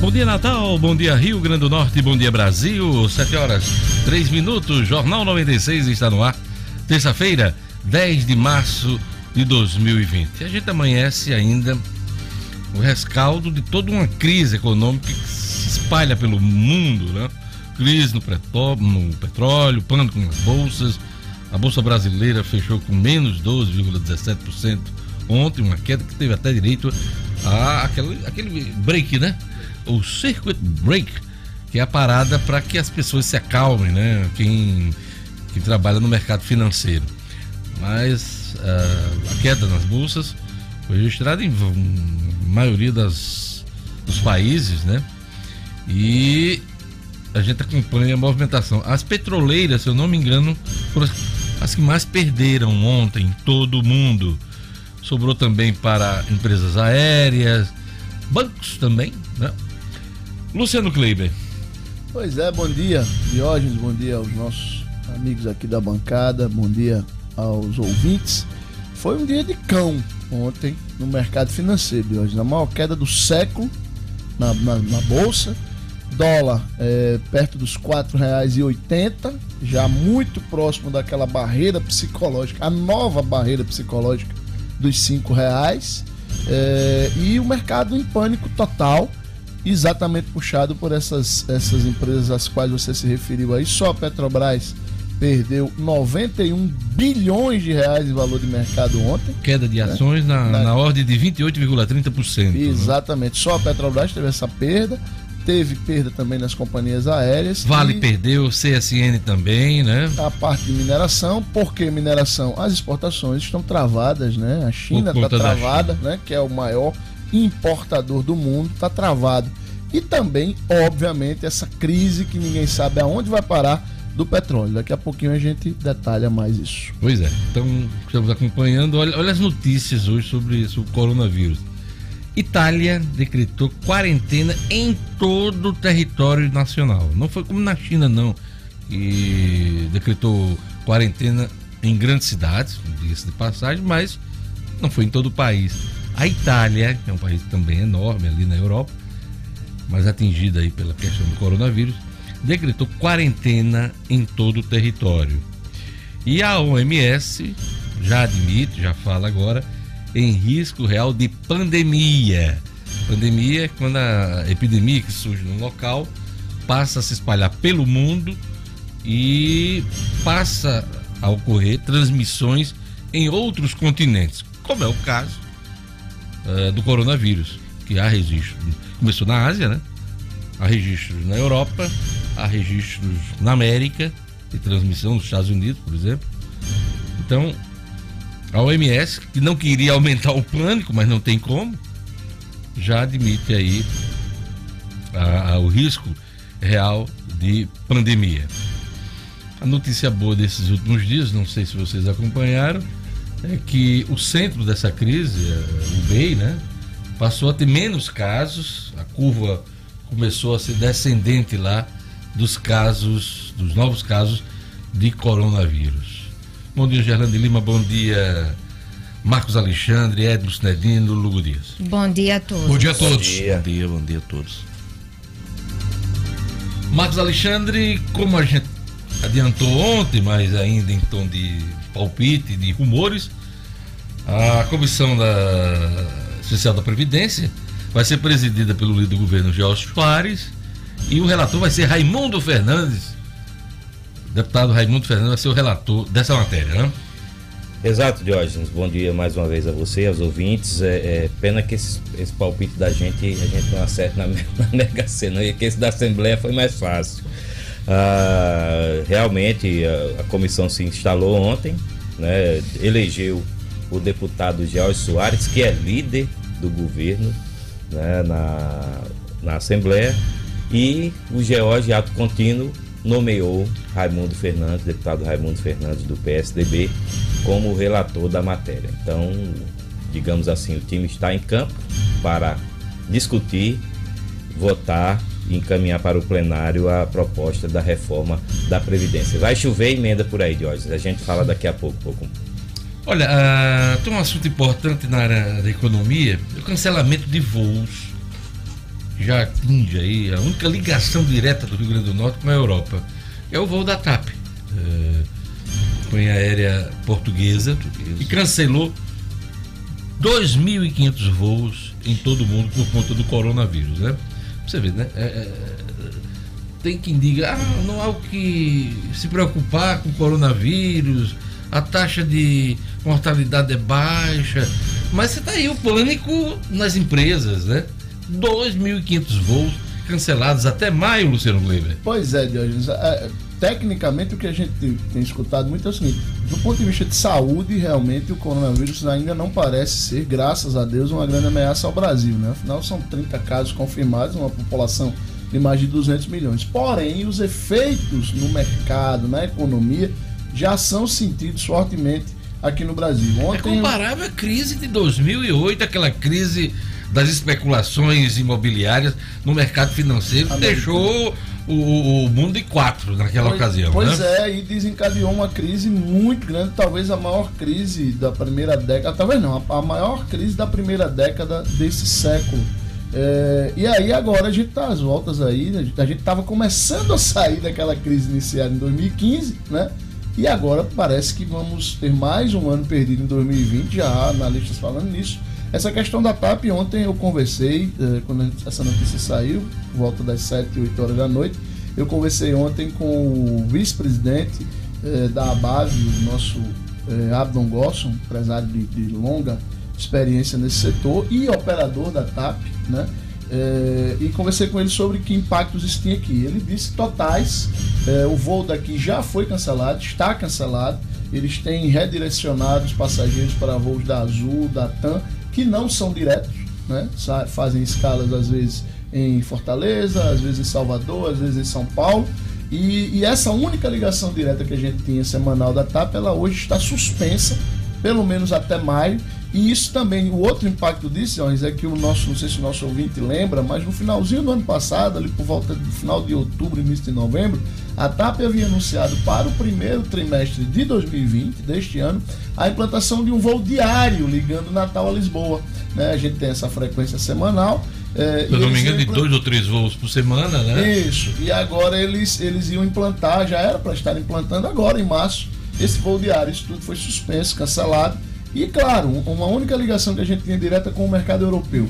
Bom dia Natal, bom dia Rio Grande do Norte, bom dia Brasil. 7 horas 3 minutos, Jornal 96 está no ar. Terça-feira, 10 de março de 2020. A gente amanhece ainda o rescaldo de toda uma crise econômica que se espalha pelo mundo, né? Crise no, no petróleo, pânico nas bolsas. A bolsa brasileira fechou com menos 12,17% ontem, uma queda que teve até direito a aquele, aquele break, né? O circuit break, que é a parada para que as pessoas se acalmem, né? Quem, quem trabalha no mercado financeiro. Mas uh, a queda nas bolsas foi registrada em maioria das, dos países, né? E a gente acompanha a movimentação. As petroleiras, se eu não me engano, foram as que mais perderam ontem em todo mundo. Sobrou também para empresas aéreas, bancos também, né? Luciano Kleiber. Pois é, bom dia, Diógenes, bom dia aos nossos amigos aqui da bancada, bom dia aos ouvintes. Foi um dia de cão ontem no mercado financeiro, Diógenes. A maior queda do século na, na, na bolsa. Dólar é, perto dos R$ 4,80, já muito próximo daquela barreira psicológica, a nova barreira psicológica dos R$ reais. É, e o mercado em pânico total exatamente puxado por essas, essas empresas às quais você se referiu aí. Só a Petrobras perdeu 91 bilhões de reais de valor de mercado ontem. Queda de né? ações né? na, na, na, ordem de 28,30%. Né? Exatamente. Né? Só a Petrobras teve essa perda. Teve perda também nas companhias aéreas. Vale perdeu, CSN também, né? A parte de mineração, porque mineração, as exportações estão travadas, né? A China está travada, China. né? Que é o maior importador do mundo, está travado. E também, obviamente, essa crise que ninguém sabe aonde vai parar do petróleo. Daqui a pouquinho a gente detalha mais isso. Pois é, então estamos acompanhando. Olha, olha as notícias hoje sobre, sobre o coronavírus. Itália decretou quarentena em todo o território nacional. Não foi como na China, não, que decretou quarentena em grandes cidades, diga-se de passagem, mas não foi em todo o país. A Itália, que é um país também enorme ali na Europa, mas atingida aí pela questão do coronavírus, decretou quarentena em todo o território. E a OMS já admite, já fala agora, em risco real de pandemia. Pandemia é quando a epidemia que surge no local passa a se espalhar pelo mundo e passa a ocorrer transmissões em outros continentes, como é o caso uh, do coronavírus, que há registros. Começou na Ásia, né? Há registros na Europa, há registros na América, de transmissão nos Estados Unidos, por exemplo. Então, a OMS, que não queria aumentar o pânico, mas não tem como, já admite aí a, a, o risco real de pandemia. A notícia boa desses últimos dias, não sei se vocês acompanharam, é que o centro dessa crise, é, o BEI, né, passou a ter menos casos, a curva começou a ser descendente lá dos casos, dos novos casos de coronavírus. Bom dia, Gerlando Lima, bom dia, Marcos Alexandre, Edmo Snedino, Lugo Dias. Bom dia a todos. Bom dia a todos. Bom dia, bom dia, bom dia a todos. Marcos Alexandre, como a gente adiantou ontem, mas ainda em tom de palpite, de rumores, a comissão da especial da Previdência vai ser presidida pelo líder do governo George Soares e o relator vai ser Raimundo Fernandes. O deputado Raimundo Fernandes vai ser o relator dessa matéria, né? Exato, Diógenes. Bom dia mais uma vez a você, aos ouvintes. É, é pena que esse, esse, palpite da gente a gente não acerta na, na Mega Sena e que esse da Assembleia foi mais fácil. Ah, realmente a, a, comissão se instalou ontem, né, elegeu o deputado George Soares, que é líder do governo né, na, na Assembleia, e o George Ato Contínuo nomeou Raimundo Fernandes, deputado Raimundo Fernandes do PSDB, como relator da matéria. Então, digamos assim, o time está em campo para discutir, votar e encaminhar para o plenário a proposta da reforma da Previdência. Vai chover emenda por aí, Diógenes. A gente fala daqui a pouco. pouco. Olha, uh, tem um assunto importante na área da economia, o cancelamento de voos. já atinge aí a única ligação direta do Rio Grande do Norte com a Europa. É o voo da TAP, é, companhia aérea portuguesa, e cancelou 2.500 voos em todo o mundo por conta do coronavírus, né? Você vê, né? É, é, tem quem diga, ah, não há o que se preocupar com o coronavírus, a taxa de mortalidade é baixa, mas você tá aí o pânico nas empresas, né? 2.500 voos cancelados até maio, Luciano Gleiber. Pois é, Diogenes. É, tecnicamente, o que a gente tem, escutado muito é o seguinte: do ponto de vista de saúde, realmente o coronavírus ainda não parece ser, graças a Deus, uma grande ameaça ao Brasil. Né? Afinal, são 30 casos confirmados, uma população de mais de 200 milhões. Porém, os efeitos no mercado, na economia, já são sentidos fortemente aqui no Brasil. É Ontem, é comparável à crise de 2008, aquela crise das especulações imobiliárias no mercado financeiro, que deixou o, o, mundo em quatro naquela pois, ocasião. Pois né? é, e desencadeou uma crise muito grande, talvez a maior crise da primeira década, talvez não, a maior crise da primeira década desse século. É, e aí agora a gente tá às voltas aí, né? a gente estava começando a sair daquela crise iniciada em 2015, né? E agora parece que vamos ter mais um ano perdido em 2020, já há analistas falando nisso. Essa questão da TAP, ontem eu conversei, eh, quando essa notícia saiu, volta das 7, 8 horas da noite, eu conversei ontem com o vice-presidente eh, da ABAV, o nosso eh, Abdon Gosson, empresário de, de, longa experiência nesse setor e operador da TAP, né? É, e conversei com ele sobre que impactos isso tinha aqui. Ele disse totais, é, o voo daqui já foi cancelado, está cancelado. Eles têm redirecionado os passageiros para voos da Azul, da TAM que não são diretos, né? fazem escalas às vezes em Fortaleza, às vezes em Salvador, às vezes em São Paulo. E, e, essa única ligação direta que a gente tinha semanal da TAP, ela hoje está suspensa, pelo menos até maio. E isso também, o outro impacto disso, é que o nosso, não sei se o nosso ouvinte lembra, mas no finalzinho do ano passado, ali por volta do final de outubro, início de novembro, a TAP havia anunciado para o primeiro trimestre de 2020, deste ano, a implantação de um voo diário ligando Natal a Lisboa. Né? A gente tem essa frequência semanal. É, Se eu não me engano, de dois ou três voos por semana, né? Isso. E agora eles, eles iam implantar, já era para estar implantando agora em março, esse voo diário. Isso tudo foi suspenso, cancelado. E claro, uma única ligação que a gente tinha direta com o mercado europeu.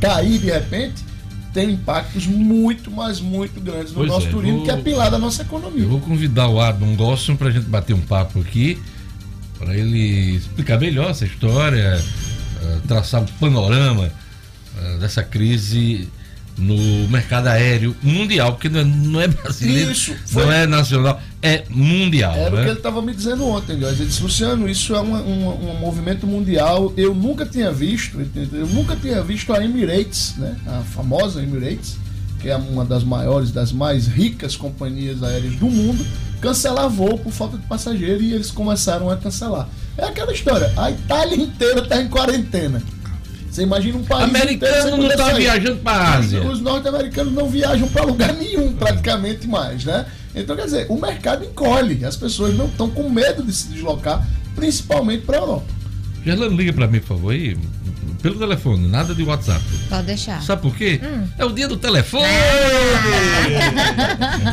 Cair de repente tem impactos muito, mas muito grandes no pois nosso é, turismo, vou, que é pilar da nossa economia. Eu vou convidar o Adam Gosson para a gente bater um papo aqui, para ele explicar melhor essa história, uh, traçar um panorama uh, dessa crise no mercado aéreo mundial, porque não é, não é brasileiro, isso, foi... não é nacional, é mundial. Era né? o que ele estava me dizendo ontem, Ele disse, Luciano, isso é um, um, um, movimento mundial. Eu nunca tinha visto, eu nunca tinha visto a Emirates, né? A famosa Emirates, que é uma das maiores, das mais ricas companhias aéreas do mundo, cancelar voo por falta de passageiro e eles começaram a cancelar. É aquela história, a Itália inteira está em quarentena. Você imagina um país. Americano não está viajando para a Ásia. Os norte-americanos não viajam para lugar nenhum, praticamente mais, né? Então, quer dizer, o mercado encolhe. As pessoas não estão com medo de se deslocar, principalmente para a Europa. Gerlano, liga para mim, por favor, aí. Pelo telefone, nada de WhatsApp. Pode deixar. Sabe por quê? Hum. É o dia do telefone!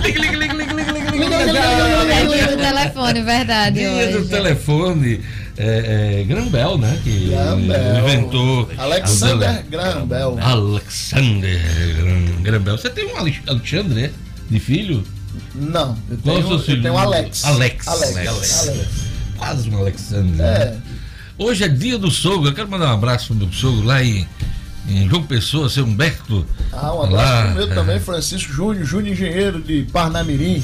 liga, liga, liga, liga, liga, liga, liga, liga, É dia do telefone, verdade. Dia do telefone é, é, Graham Bell, né? Que Graham inventou. Alexander Graham Bell. Alexander Graham Bell. Você tem um Alexandre, né? De filho? Não, eu tenho, Qual eu tenho Alex. Alex. Alex. Alex. Alex. Quase um Alexander. É. Né? Hoje é dia do sogro. Eu quero mandar um abraço pro meu sogro lá em, em João Pessoa, seu Humberto. Ah, um abraço lá, pro meu é. também, Francisco Júnior, Júnior Engenheiro de Parnamirim.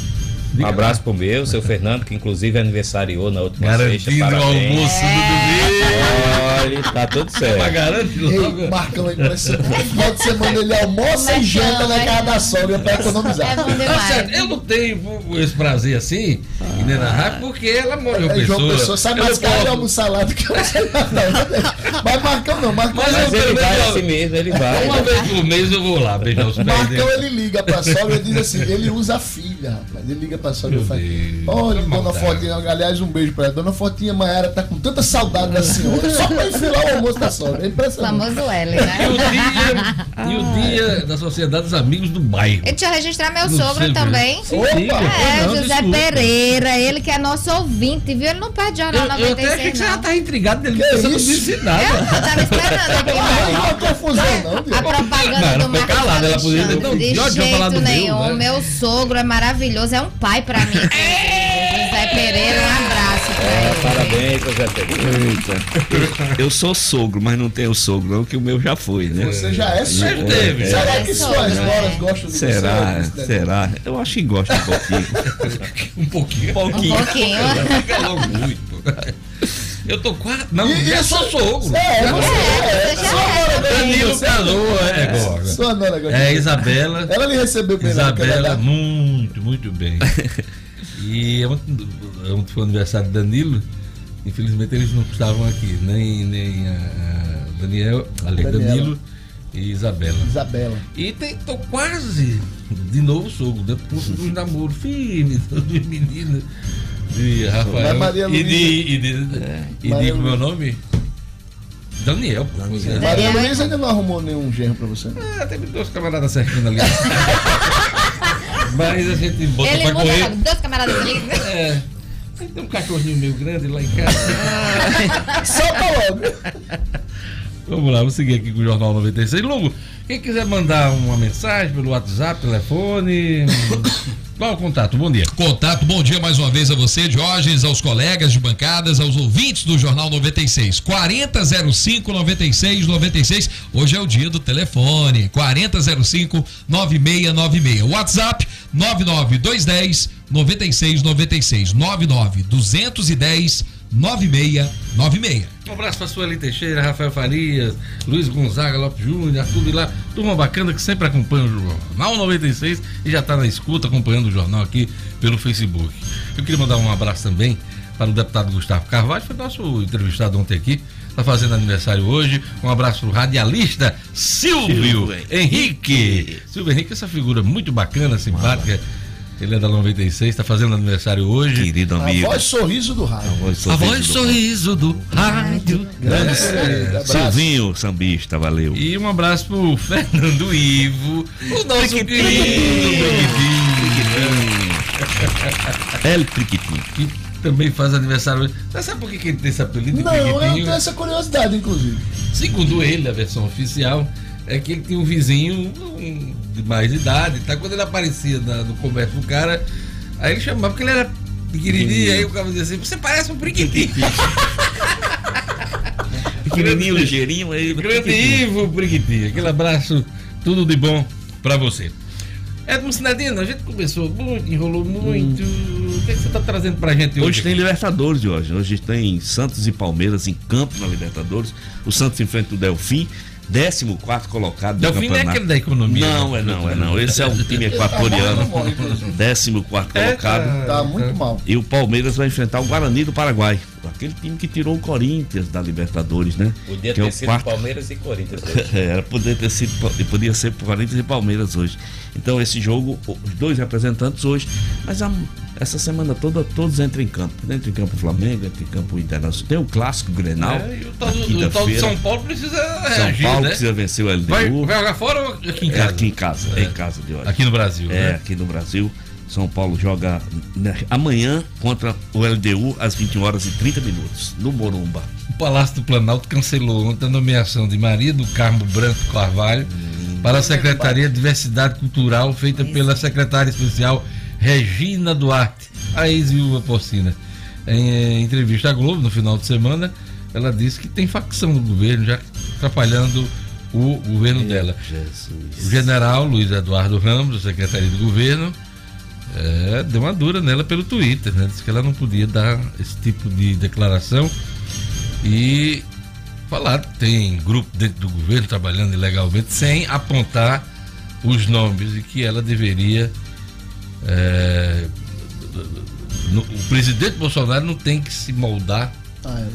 Um abraço pro meu, seu Fernando, que inclusive aniversariou na última Garantindo sexta. Garantindo o almoço é. do domingo. Tá tudo certo. Mas garante logo. Marcão é impressionante. Final de semana ele almoça e janta na casa da sogra pra economizar. É demais. Tá eu não tenho esse prazer assim, ah. nem narrar, porque ela mora em é, João Pessoa. Pessoa sai mais caro de almoçar lá do que Mas Marcão não, Marcão Mas, mas ele vai assim mesmo, ele vai. Uma vez por mês eu vou lá beijar os pés Marcão ele liga pra sogra e diz assim, ele usa a filha, rapaz. Ele liga pra sogra e fala, olha, dona Fortinha, aliás, um beijo pra ela. Dona Fortinha Maiara tá com tanta saudade da senhora, só pra lá o almoço da sogra. É impressionante. famoso L, E o né? dia, e o dia da Sociedade dos Amigos do Bairro. E deixa eu registrar meu Não sogro também. Sim, Opa! É, não, José desculpa. Pereira, ele que é nosso ouvinte, viu? Ele não perde jornal Eu, eu até achei 96, que você já não. tá intrigado dele, você não disse nada. Eu tava esperando aqui. Não, não é confusão, não, A propaganda Não, do Marcos calada, ela podia não, De jeito nenhum. né? Meu sogro é maravilhoso, é um pai pra mim. José Pereira, um abraço É, parabéns, José. Eita. Eu sou sogro, mas não tenho sogro, não, que o meu já foi, né? Você já é Você sogro. teve. Será É que sogro, suas né? noras gostam de Será? você? Será? Eu acho que gosta um pouquinho. Um pouquinho. Um pouquinho. Um pouquinho. Fica logo muito. Eu tô quase. Não, E- e sou isso- sogro. É, É, já é também. Danilo casou, é agora. Sua nora gosta É. Isabela. Ela lhe recebeu bem Isabela, muito, muito bem. E ontem, ontem foi o aniversário de Danilo. Infelizmente eles não estavam aqui, nem, nem a, Daniel, ali, Daniela. Danilo e Isabela. Isabela. E tem, tô quase de novo sogro, depois dos namoros firmes dos meninos de Rafael. Maria e de, e de, e Maria de como é o nome? Daniel. Daniel. É. Maria. Luísa ainda não arrumou nenhum genro pra você. Ah, teve dois camaradas certinhos ali. Mas a gente botou Ele pra muda correr. logo, dois camaradas ali. É. Tem um cachorrinho meio grande lá em casa. Solta logo. Vamos lá, vamos seguir aqui com o Jornal 96. Lugo, quem quiser mandar uma mensagem pelo WhatsApp, telefone. Qual o contato? Bom dia. Contato, bom dia mais uma vez a você, Diógenes, aos colegas de bancadas, aos ouvintes do Jornal 96. 4005 96 96. Hoje é o dia do telefone. 4005 9696. WhatsApp 99210 9696. 99 210 9696. Um abraço para Sueli Teixeira, Rafael Farias, Luiz Gonzaga, Lopes Júnior, Arthur Vilar, turma bacana que sempre acompanha o Jornal 96 e já está na escuta acompanhando o jornal aqui pelo Facebook. Eu queria mandar um abraço também para o deputado Gustavo Carvalho, foi nosso entrevistado ontem aqui, está fazendo aniversário hoje. Um abraço para o radialista Silvio Silvio Henrique. Silvio Henrique, essa figura muito bacana, simpática. Ele é da 96, está fazendo aniversário hoje. Querido A amigo. voz sorriso do rádio. voz A voz sorriso do- sorriso do rádio. Grande É. Silvinho, sambista, valeu. E um abraço pro Fernando Ivo, o nosso querido Brigitinho, El Priquitinho. que também faz aniversário hoje. Você sabe por que ele tem esse apelido Não, eu tenho essa curiosidade, inclusive. Segundo ele, a versão oficial, é que ele tinha um vizinho um, de mais idade, tá? Quando ele aparecia na- no comércio do cara, aí ele chamava, porque ele era pequenininho, aí o cara dizia assim, você parece um Brigitinho. Pequenininho, ligeirinho, aí. Grande Ivo Brigitinho, aquele abraço, tudo de bom pra você. Edmo Sinadino, a gente começou muito, enrolou muito. O que, é que você tá trazendo pra gente hoje? Hoje tem Libertadores, hoje. Hoje tem Santos e Palmeiras em campo na Libertadores. O Santos enfrenta o Delfim, 14 colocado do Delfim não é campeonato. aquele da economia. Não, né? é não, é não. Esse é o time equatoriano, 14 É, colocado. Tá muito mal. E o Palmeiras vai enfrentar o Guarani do Paraguai. Aquele time que tirou o Corinthians da Libertadores, né? Podia que é ter o sido quarto Palmeiras e Corinthians. hoje. É, Era poder ter sido, podia ser Corinthians e Palmeiras hoje. Então esse jogo, os dois representantes hoje, mas a- essa semana toda todos entram em campo. Entra em campo Flamengo, entra em campo Internacional. Tem o clássico Grenal. É, e o tal, do, o tal de. São Paulo precisa São reagir, Paulo né? precisa vencer o LDU. Vai, vai jogar fora ou aqui em É casa? aqui em casa, é em casa de hoje. Aqui no Brasil, É, né? aqui no Brasil. São Paulo joga né, amanhã contra o LDU às 21 horas e 30 minutos, no Morumba. O Palácio do Planalto cancelou ontem a nomeação de Maria do Carmo Branco Carvalho para a Secretaria de Diversidade Cultural, feita pela secretária especial Regina Duarte, a ex-viúva porcina. Em eh, entrevista à Globo, no final de semana, ela disse que tem facção do governo já atrapalhando o governo dela. O general Luiz Eduardo Ramos, da Secretaria de Governo, é, deu uma dura nela pelo Twitter, né? Disse que ela não podia dar esse tipo de declaração e falar que tem grupo dentro do governo trabalhando ilegalmente sem apontar os nomes e que ela deveria. É, no- o presidente Bolsonaro não tem que se moldar Ah, é.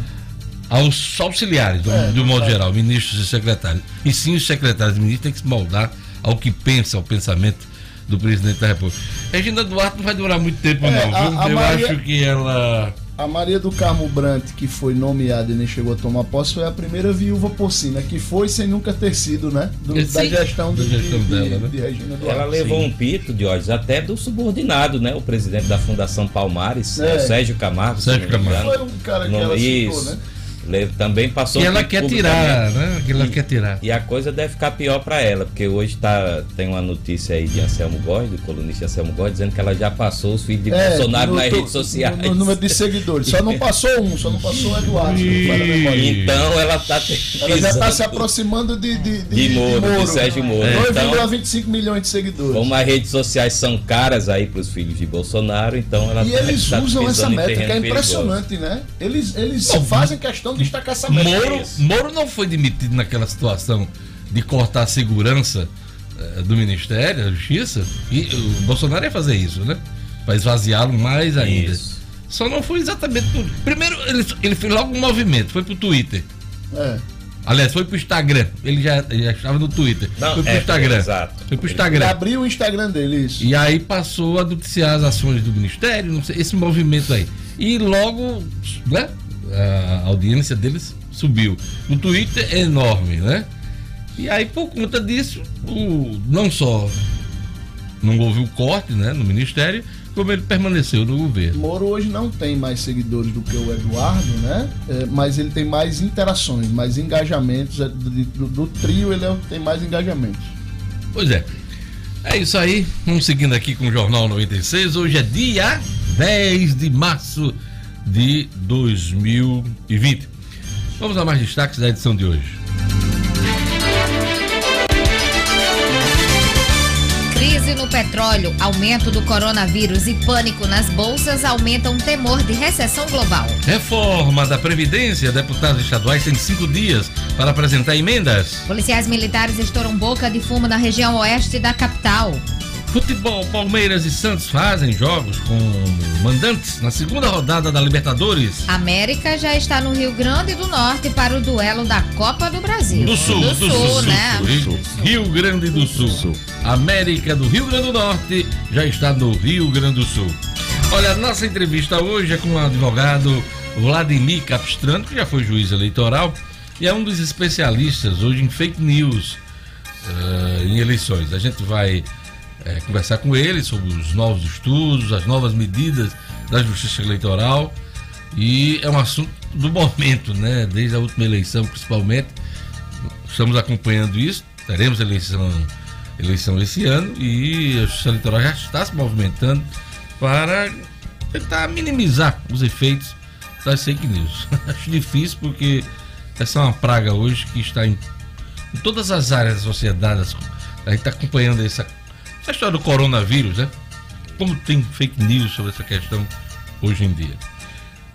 aos auxiliares, do, É, do modo é. geral, ministros e secretários. E sim, os secretários e ministros têm que se moldar ao que pensa, ao pensamento do presidente da República. Regina Duarte não vai durar muito tempo, É, não. a- viu? a Eu Maria- acho que ela A Maria do Carmo Brant, que foi nomeada e nem chegou a tomar posse, foi a primeira viúva porcina, que foi sem nunca ter sido, né? Do- Sim. da gestão, Da de, gestão de- dela, né? de Regina Duarte. Ela levou um pito, Diógenes, até do subordinado, né? O presidente da Fundação Palmares, É. é, Sérgio Camargo. Sérgio engano. Foi um cara que Não, ela citou, isso. né? Também passou Que um ela quer tirar, né? Que ela E- quer tirar. E a coisa deve ficar pior pra ela, porque hoje tá, tem uma notícia aí de Anselmo Góes, do colunista Anselmo Góes, dizendo que ela já passou os filhos de Bolsonaro no nas redes sociais. No, no número de seguidores. Só não passou um, só não passou o Eduardo. não memória. Então ela tá Ela já está pisando se aproximando de, de, de Moro, de Sérgio Moro. Então, 2,25 milhões de seguidores. como as redes sociais são caras aí pros filhos de Bolsonaro, então ela E tá- eles tá usam essa métrica, é terreno perigoso. impressionante, né? Eles, eles fazem questão de destacar essa métrica. Moro, Moro não foi demitido naquela situação de cortar a segurança eh, do Ministério da Justiça. E o Bolsonaro ia fazer isso, né? Para esvaziá-lo mais ainda. Isso. Só não foi exatamente por. Primeiro, ele, ele fez logo um movimento, foi pro Twitter. É. Aliás, foi pro Instagram. Ele já, ele já estava no Twitter. Não, foi pro é, Instagram. exato. Foi pro Ele Instagram. abriu o Instagram dele, isso. E aí passou a noticiar as ações do Ministério, não sei, esse movimento aí. E logo, né? A audiência deles subiu. No Twitter é enorme, né? E aí, por conta disso, o, não só não houve o corte né, no Ministério, como ele permaneceu no governo. Moro hoje não tem mais seguidores do que o Eduardo, né? É, mas ele tem mais interações, mais engajamentos. É, Do, do- do trio, ele é o que tem mais engajamentos. Pois é. É isso aí. Vamos seguindo aqui com o Jornal 96. Hoje é dia 10 de março de 2020. Vamos a mais destaques da edição de hoje. Crise no petróleo, aumento do coronavírus e pânico nas bolsas aumentam o temor de recessão global. Reforma da Previdência. Deputados estaduais têm cinco dias para apresentar emendas. Policiais militares estouram boca de fumo na região oeste da capital. Futebol, Palmeiras e Santos fazem jogos com mandantes na segunda rodada da Libertadores. América já está no Rio Grande do Norte para o duelo da Copa do Brasil. Do Sul, do, Sul, né? Rio, Rio Grande do Sul. América do Rio Grande do Norte já está no Rio Grande do Sul. Olha, nossa entrevista hoje é com o advogado Vladimir Capistrano, que já foi juiz eleitoral e é um dos especialistas hoje em fake news eh, em eleições. A gente vai eh, conversar com ele sobre os novos estudos, as novas medidas da Justiça Eleitoral e é um assunto do momento, né? Desde a última eleição, principalmente. Estamos acompanhando isso. Teremos eleição, eleição esse ano e a Justiça Eleitoral já está se movimentando para tentar minimizar os efeitos das fake news. Acho difícil porque essa é uma praga hoje que está em, em todas as áreas da sociedade. A gente está acompanhando essa, essa história do coronavírus, né? Como tem fake news sobre essa questão hoje em dia.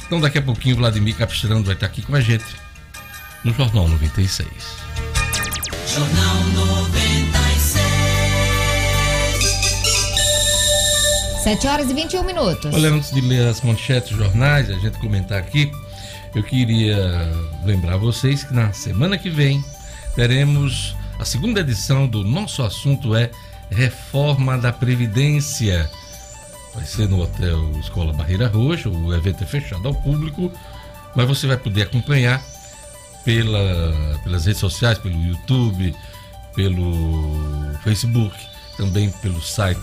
Então daqui a pouquinho Vladimir Capistrano vai estar aqui com a gente no Jornal 96. Jornal 96. 7 horas e 21 minutos. Olha, antes de ler as manchetes dos jornais, a gente comentar aqui, eu queria lembrar vocês que na semana que vem teremos a segunda edição do nosso assunto é Reforma da Previdência. Vai ser no Hotel Escola Barreira Roxa, o evento é fechado ao público, mas você vai poder acompanhar pela, pelas redes sociais, pelo YouTube, pelo Facebook, também pelo site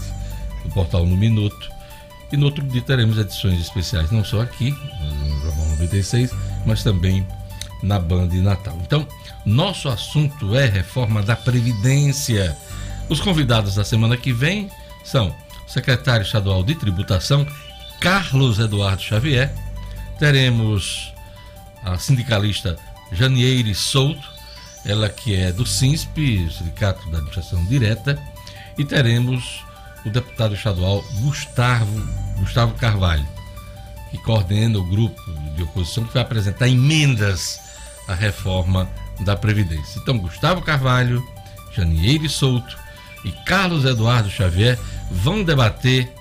do portal No Minuto. E no outro dia teremos edições especiais, não só aqui, no Jornal 96, mas também na Band de Natal. Então, nosso assunto é reforma da Previdência. Os convidados da semana que vem são o secretário estadual de tributação, Carlos Eduardo Xavier. Teremos a sindicalista Janieire Souto, ela que é do SINSP, Sindicato da Administração Direta, e teremos o deputado estadual Gustavo, Gustavo Carvalho, que coordena o grupo de oposição que vai apresentar emendas à reforma da Previdência. Então, Gustavo Carvalho, Janieire Souto e Carlos Eduardo Xavier vão debater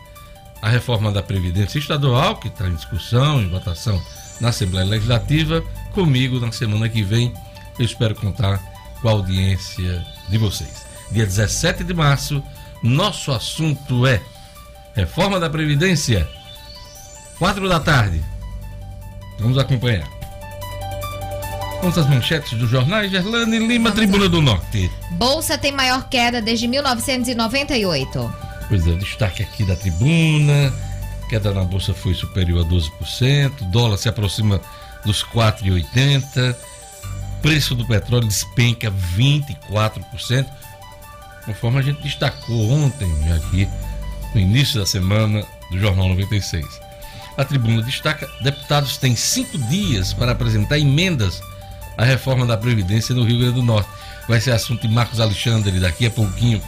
a reforma da Previdência Estadual, que está em discussão, em votação na Assembleia Legislativa, comigo na semana que vem. Eu espero contar com a audiência de vocês. Dia 17 de março, nosso assunto é reforma da Previdência, quatro da tarde. Vamos acompanhar. Vamos às manchetes dos jornais. Gerlane Lima, Vamos Tribuna lá. do Norte. Bolsa tem maior queda desde 1998. Pois é, o destaque aqui da tribuna. Queda na bolsa foi superior a 12%. Dólar se aproxima dos 4,80. Preço do petróleo despenca 24%. Conforme a gente destacou ontem, aqui no início da semana do Jornal 96. A tribuna destaca: deputados têm cinco dias para apresentar emendas à reforma da Previdência no Rio Grande do Norte. Vai ser assunto de Marcos Alexandre daqui a pouquinho.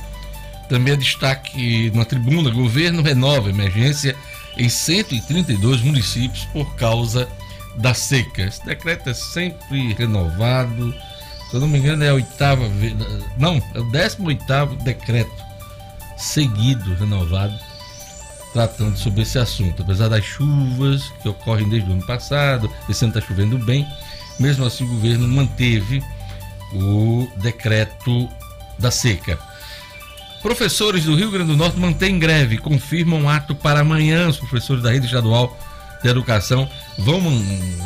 Também é destaque na tribuna: governo renova emergência em 132 municípios por causa da seca. Esse decreto é sempre renovado. Se eu não me engano, é a oitava vez. Não, é o 18 decreto seguido, renovado, tratando sobre esse assunto. Apesar das chuvas que ocorrem desde o ano passado, esse ano está chovendo bem, mesmo assim o governo manteve o decreto da seca. Professores do Rio Grande do Norte mantêm greve, confirmam ato para amanhã. Os professores da rede estadual de educação vão,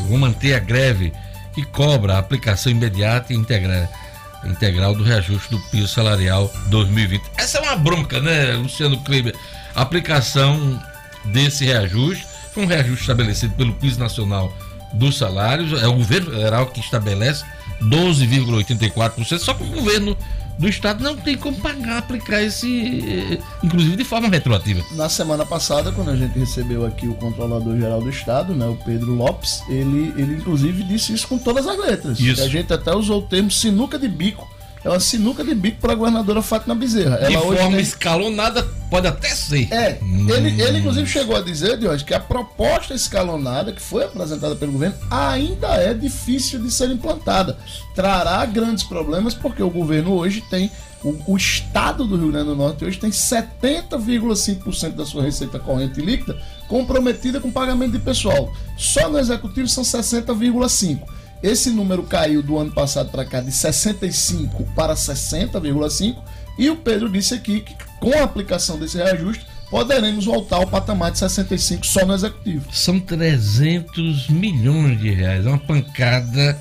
vão manter a greve que cobra a aplicação imediata e integra- integral do reajuste do piso salarial 2020. Essa é uma bronca, né, Luciano Kleber? A aplicação desse reajuste foi um reajuste estabelecido pelo piso nacional dos salários, é o governo federal que estabelece 12,84%, só que o governo do estado não tem como pagar, aplicar esse, eh, inclusive de forma retroativa. Na semana passada, quando a gente recebeu aqui o controlador geral do estado, né, o Pedro Lopes, ele, ele inclusive disse isso com todas as letras. Isso. A gente até usou o termo sinuca de bico. É uma sinuca de bico para a governadora Fátima Bezerra. de Ela hoje forma tem- escalonada, pode até ser. É, Hum. ele, ele inclusive chegou a dizer, Diógenes, que a proposta escalonada que foi apresentada pelo governo ainda é difícil de ser implantada. Trará grandes problemas porque o governo hoje tem, o, o estado do Rio Grande do Norte hoje tem 70,5% da sua receita corrente líquida comprometida com pagamento de pessoal. Só no executivo são 60,5%. Esse número caiu do ano passado para cá de 65 para 60,5 e o Pedro disse aqui que com a aplicação desse reajuste poderemos voltar ao patamar de 65 só no executivo. São 300 milhões de reais, uma pancada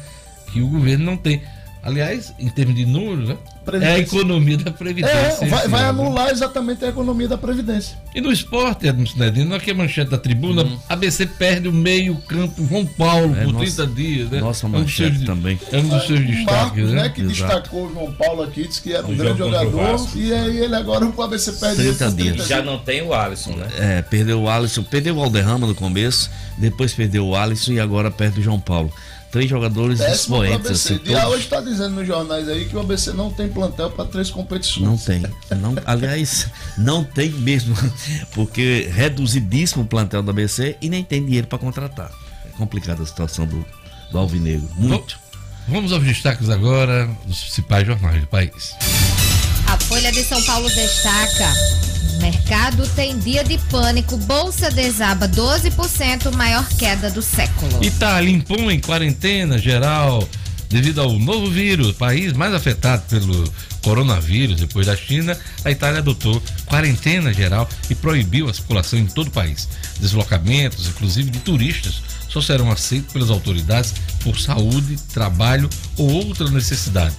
que o governo não tem. Aliás, em termos de números, né, é a economia da Previdência. É, vai, vai ano. anular exatamente a economia da Previdência. E no esporte, Edmo Sinedino, aqui é a manchete da tribuna, ABC perde o meio campo João Paulo É, por nossa- 30 dias, né? nossa É um dos manchete seus- também. É um dos seus destaques, Marcos, né? né, que Exato. destacou o João Paulo aqui, disse que era um No grande o jogador, Vasco. e aí ele agora o ABC perde ele 30 por dias. Já não tem o Alisson, né? É, perdeu o Alisson, perdeu o Alderrama no começo, depois perdeu o Alisson e agora perde o João Paulo. Três jogadores expoentes, assim, todos- hoje está dizendo nos jornais aí que o ABC não tem plantel para três competições. Não tem. Não, aliás, não tem mesmo, porque reduzidíssimo o plantel do ABC e nem tem dinheiro para contratar. É complicada a situação do, do Alvinegro. Muito. Vamos aos destaques agora dos principais jornais do país. A Folha de São Paulo destaca: mercado tem dia de pânico, bolsa desaba 12%, maior queda do século. Itália impõe quarentena geral devido ao novo vírus, país mais afetado pelo coronavírus depois da China. A Itália adotou quarentena geral e proibiu a circulação em todo o país. Deslocamentos, inclusive de turistas, só serão aceitos pelas autoridades por saúde, trabalho ou outra necessidade.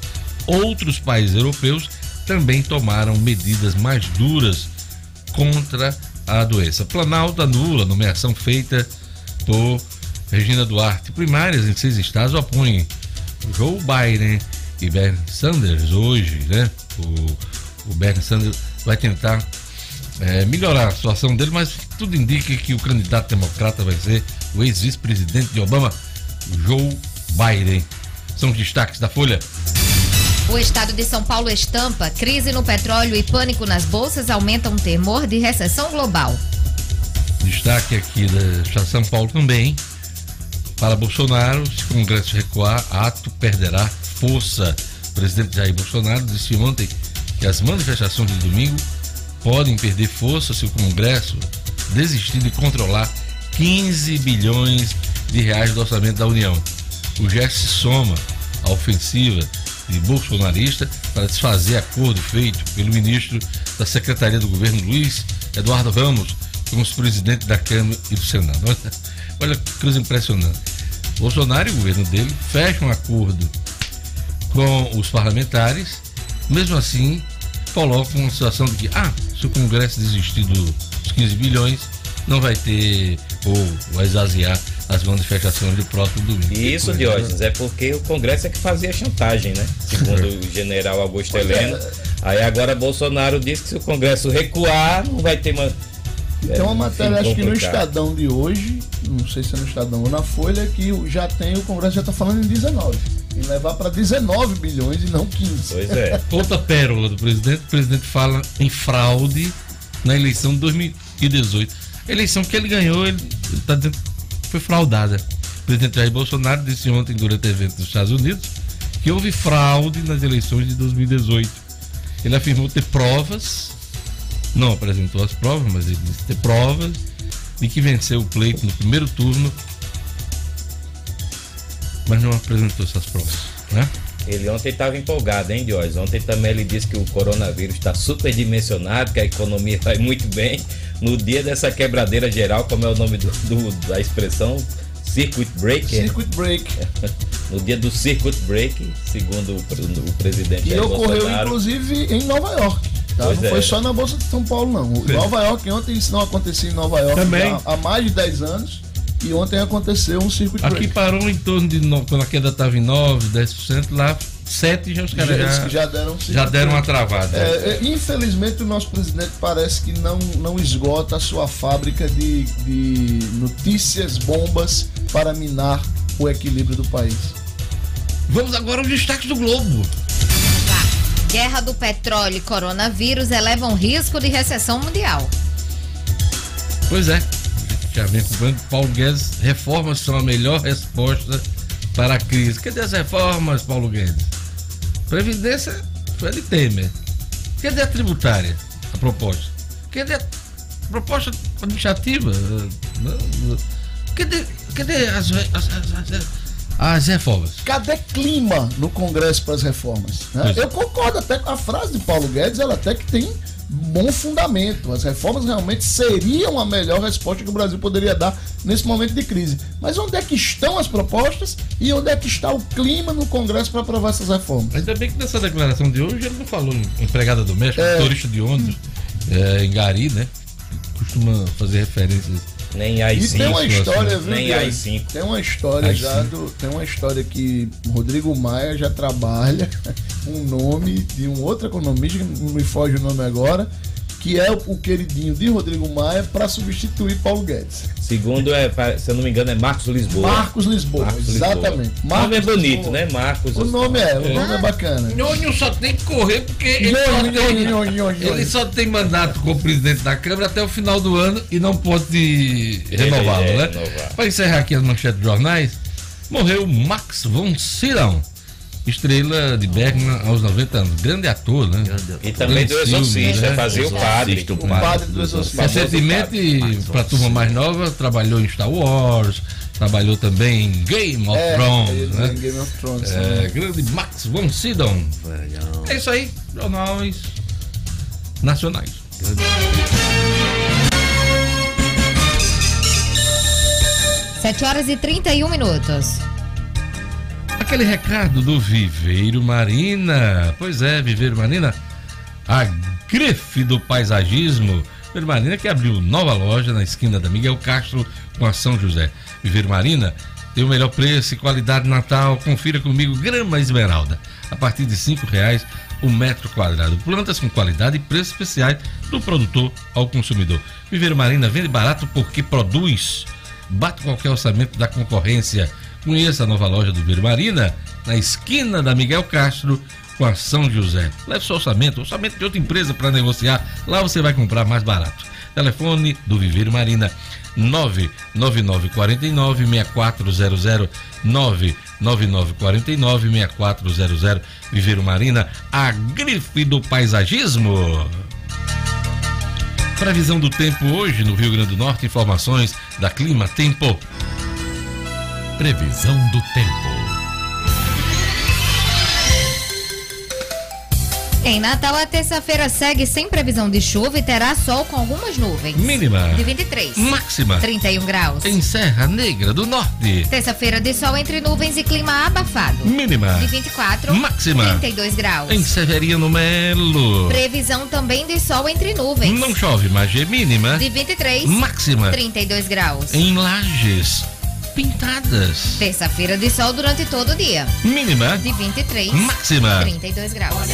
Outros países europeus também tomaram medidas mais duras contra a doença. Planalto anula nomeação feita por Regina Duarte. Primárias em seis estados opõem Joe Biden e Bernie Sanders hoje, né? O, o Bernie Sanders vai tentar é, melhorar a situação dele, mas tudo indica que o candidato democrata vai ser o ex-vice-presidente de Obama, Joe Biden. São destaques da Folha. O estado de São Paulo estampa: crise no petróleo e pânico nas bolsas aumentam o temor de recessão global. Destaque aqui da São Paulo também. Para Bolsonaro, se o Congresso recuar, ato perderá força. O presidente Jair Bolsonaro disse ontem que as manifestações de domingo podem perder força se o Congresso desistir de controlar 15 bilhões de reais do orçamento da União. O gesto se soma à ofensiva de bolsonarista para desfazer acordo feito pelo ministro da Secretaria do Governo, Luiz Eduardo Ramos, com os presidentes da Câmara e do Senado. Olha, olha que coisa impressionante. Bolsonaro e o governo dele fecham um acordo com os parlamentares, mesmo assim colocam uma situação de que, ah, se o Congresso desistir dos 15 bilhões, não vai ter ou vai esvaziar as manifestações do próximo domingo. E isso, coisa, Diógenes, é porque o Congresso é que fazia chantagem, né? Segundo o general Augusto Pois é. Heleno. Aí agora Bolsonaro disse que se o Congresso recuar, não vai ter uma. E tem uma É, matéria, acho que no. Estadão de hoje, não sei se é no Estadão ou na Folha, que já tem, o Congresso já está falando em 19. Em levar para 19 bilhões e não 15. Pois é. Outra pérola do presidente, o presidente fala em fraude na eleição de 2018. A eleição que ele ganhou, ele está dizendo foi fraudada. O presidente Jair Bolsonaro disse ontem, durante o evento dos Estados Unidos, que houve fraude nas eleições de 2018. Ele afirmou ter provas, não apresentou as provas, mas ele disse ter provas de que venceu o pleito no primeiro turno, mas não apresentou essas provas, né? Ele ontem estava empolgado, hein, Diógenes? Ontem também ele disse que o coronavírus está superdimensionado, que a economia vai muito bem. No dia dessa quebradeira geral, como é o nome do, do- da expressão? Circuit Breaker. Circuit break. No dia do Circuit Break, segundo o, o presidente E Jair ocorreu, Bolsonaro. inclusive, em Nova York. Tá? Não é. foi só na Bolsa de São Paulo, não. Nova York, ontem isso não acontecia em Nova York Também. já há mais de 10 anos. E ontem aconteceu um circuit Aqui break. parou em torno de, no- quando a queda estava em 9, 10%, lá 7 já os caras já, já deram já deram uma travada. É, é, infelizmente o nosso presidente parece que não, não esgota a sua fábrica de, de notícias bombas para minar o equilíbrio do país. Vamos agora aos destaques do Globo. Tá. Guerra do petróleo e coronavírus elevam risco de recessão mundial. Pois é, a gente já vem acompanhando. Paulo Guedes, reformas são a melhor resposta para a crise. Cadê as reformas, Paulo Guedes? Previdência foi de Temer. Cadê a tributária, a proposta? Cadê a proposta administrativa? Eh, não, Cadê, cadê as, as, as- as- as reformas? Cadê clima no Congresso para as reformas? né? É. Eu concordo até com a frase de Paulo Guedes, ela até que tem bom fundamento. As reformas realmente seriam a melhor resposta que o Brasil poderia dar nesse momento de crise. Mas onde é que estão as propostas e onde é que está o clima no Congresso para aprovar essas reformas? Ainda bem que nessa declaração de hoje ele não falou em empregada doméstica, É. motorista de ônibus, é, em Gari, né? Costuma fazer referências. Nem E AI-5. tem uma história, viu? Nem Dias? AI-5. Tem uma história AI-5. já do. Tem uma história que Rodrigo Maia já trabalha um nome de um outro economista, que não me foge o nome agora, que é o, queridinho de Rodrigo Maia para substituir Paulo Guedes. Segundo, é, se eu não me engano, é Marcos Lisboa. Marcos Lisboa, Marcos Lisboa. exatamente. O nome é Marcos bonito, Lisboa. né? Marcos. O nome é, o nome é bacana. Nhonho só tem que correr porque ele, só tem, ele só tem mandato como presidente da Câmara até o final do ano e não pode renová-lo, é, né? renovar. Para encerrar aqui as manchetes dos jornais, morreu Max von Sydow, estrela de Bergman aos 90 anos. Grande ator, né? E também do Grande filme, Exorcista, né? fazia o padre. O padre do Exorcista. Recentemente, para a turma mais nova, trabalhou em Star Wars, trabalhou também em Game of É, Thrones, né? em Game of Thrones. É, grande Max von Sydow. É isso aí, jornais nacionais. 7 horas e 31 minutos. Aquele recado do Viveiro Marina. Pois é, Viveiro Marina, a grife do paisagismo. Viveiro Marina que abriu nova loja na esquina da Miguel Castro com a São José. Viveiro Marina tem o melhor preço e qualidade Natal. Confira comigo, grama esmeralda. A partir de cinco reais o metro quadrado. Plantas com qualidade e preços especiais do produtor ao consumidor. Viveiro Marina vende barato porque produz. Bate qualquer orçamento da concorrência. Conheça a nova loja do Viveiro Marina na esquina da Miguel Castro com a São José. Leve seu orçamento, orçamento de outra empresa para negociar. Lá você vai comprar mais barato. Telefone do Viveiro Marina 99949 6400 99949 6400 Viveiro Marina, a grife do paisagismo. Previsão do tempo hoje no Rio Grande do Norte, informações da Clima Tempo. Previsão do tempo. Em Natal, a terça-feira segue sem previsão de chuva e terá sol com algumas nuvens. Mínima. De 23. Máxima. 31 graus. Em Serra Negra do Norte. Terça-feira de sol entre nuvens e clima abafado. Mínima. De 24. Máxima. 32 graus. Em Severino Melo. Previsão também de sol entre nuvens. Não chove, mas é mínima. De 23. Máxima. 32 graus. Em Lages. Pintadas. Terça-feira de sol durante todo o dia. Mínima. De 23. Máxima. 32 graus.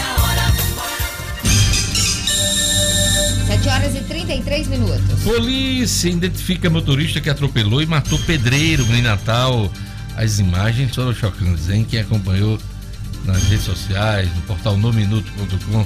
7 horas e 33 minutos. Polícia identifica motorista que atropelou e matou pedreiro em Natal. As imagens foram chocantes, hein? Quem acompanhou nas redes sociais, no portal nominuto.com.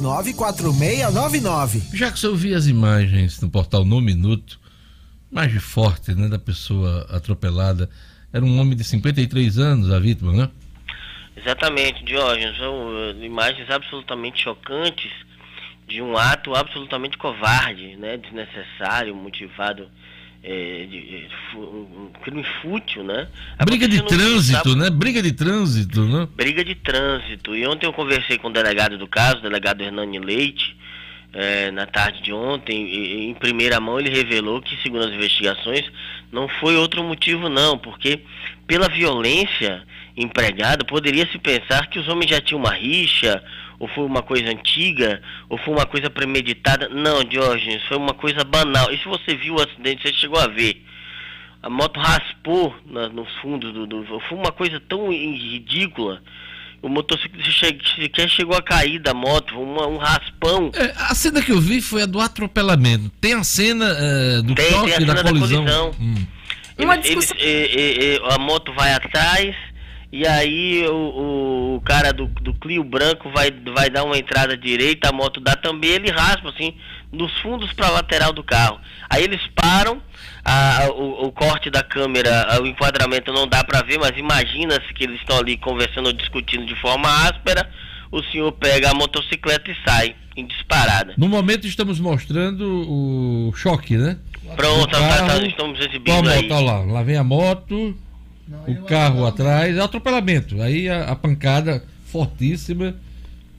999294699. Jackson, eu vi as imagens no portal No Minuto, mais de forte, né, da pessoa atropelada. Era um homem de 53 anos, a vítima, né? Exatamente, Diógenes. São eh, imagens absolutamente chocantes de um ato absolutamente covarde, né, desnecessário, motivado eh, de, crime fútil, né? Briga de trânsito, né? Briga de trânsito, né? briga de trânsito. E ontem eu conversei com o delegado do caso, o delegado Hernani Leite, eh, na tarde de ontem, e em primeira mão ele revelou que, segundo as investigações, não foi outro motivo não, porque pela violência empregada, poderia se pensar que os homens já tinham uma rixa, ou foi uma coisa antiga, ou foi uma coisa premeditada. Não, Diógenes, foi uma coisa banal. E se você viu o acidente, você chegou a ver a moto raspou na- nos fundos do, do- Foi uma coisa tão ridícula. O motociclista sequer chegou a cair da moto, foi uma- um raspão. É, a cena que eu vi foi a do atropelamento. Tem a cena eh, do Tem- tem a choque cena da da colisão. colisão. Hum. Uma Eles- discussão- eles- e- e- e- a moto vai atrás e aí o, o- cara do, do Clio branco vai, vai dar uma entrada direita, a moto dá também, ele raspa assim, dos fundos para a lateral do carro. Aí eles param, a- o, o corte da câmera, o enquadramento não dá para ver, mas imagina-se que eles estão ali conversando ou discutindo de forma áspera, o senhor pega a motocicleta e sai em disparada. No momento estamos mostrando o choque, né? Pronto, Do tá- tá- carro, estamos a exibindo aí. ó lá, lá vem a moto, o carro atrás, é atropelamento. Aí a, a pancada fortíssima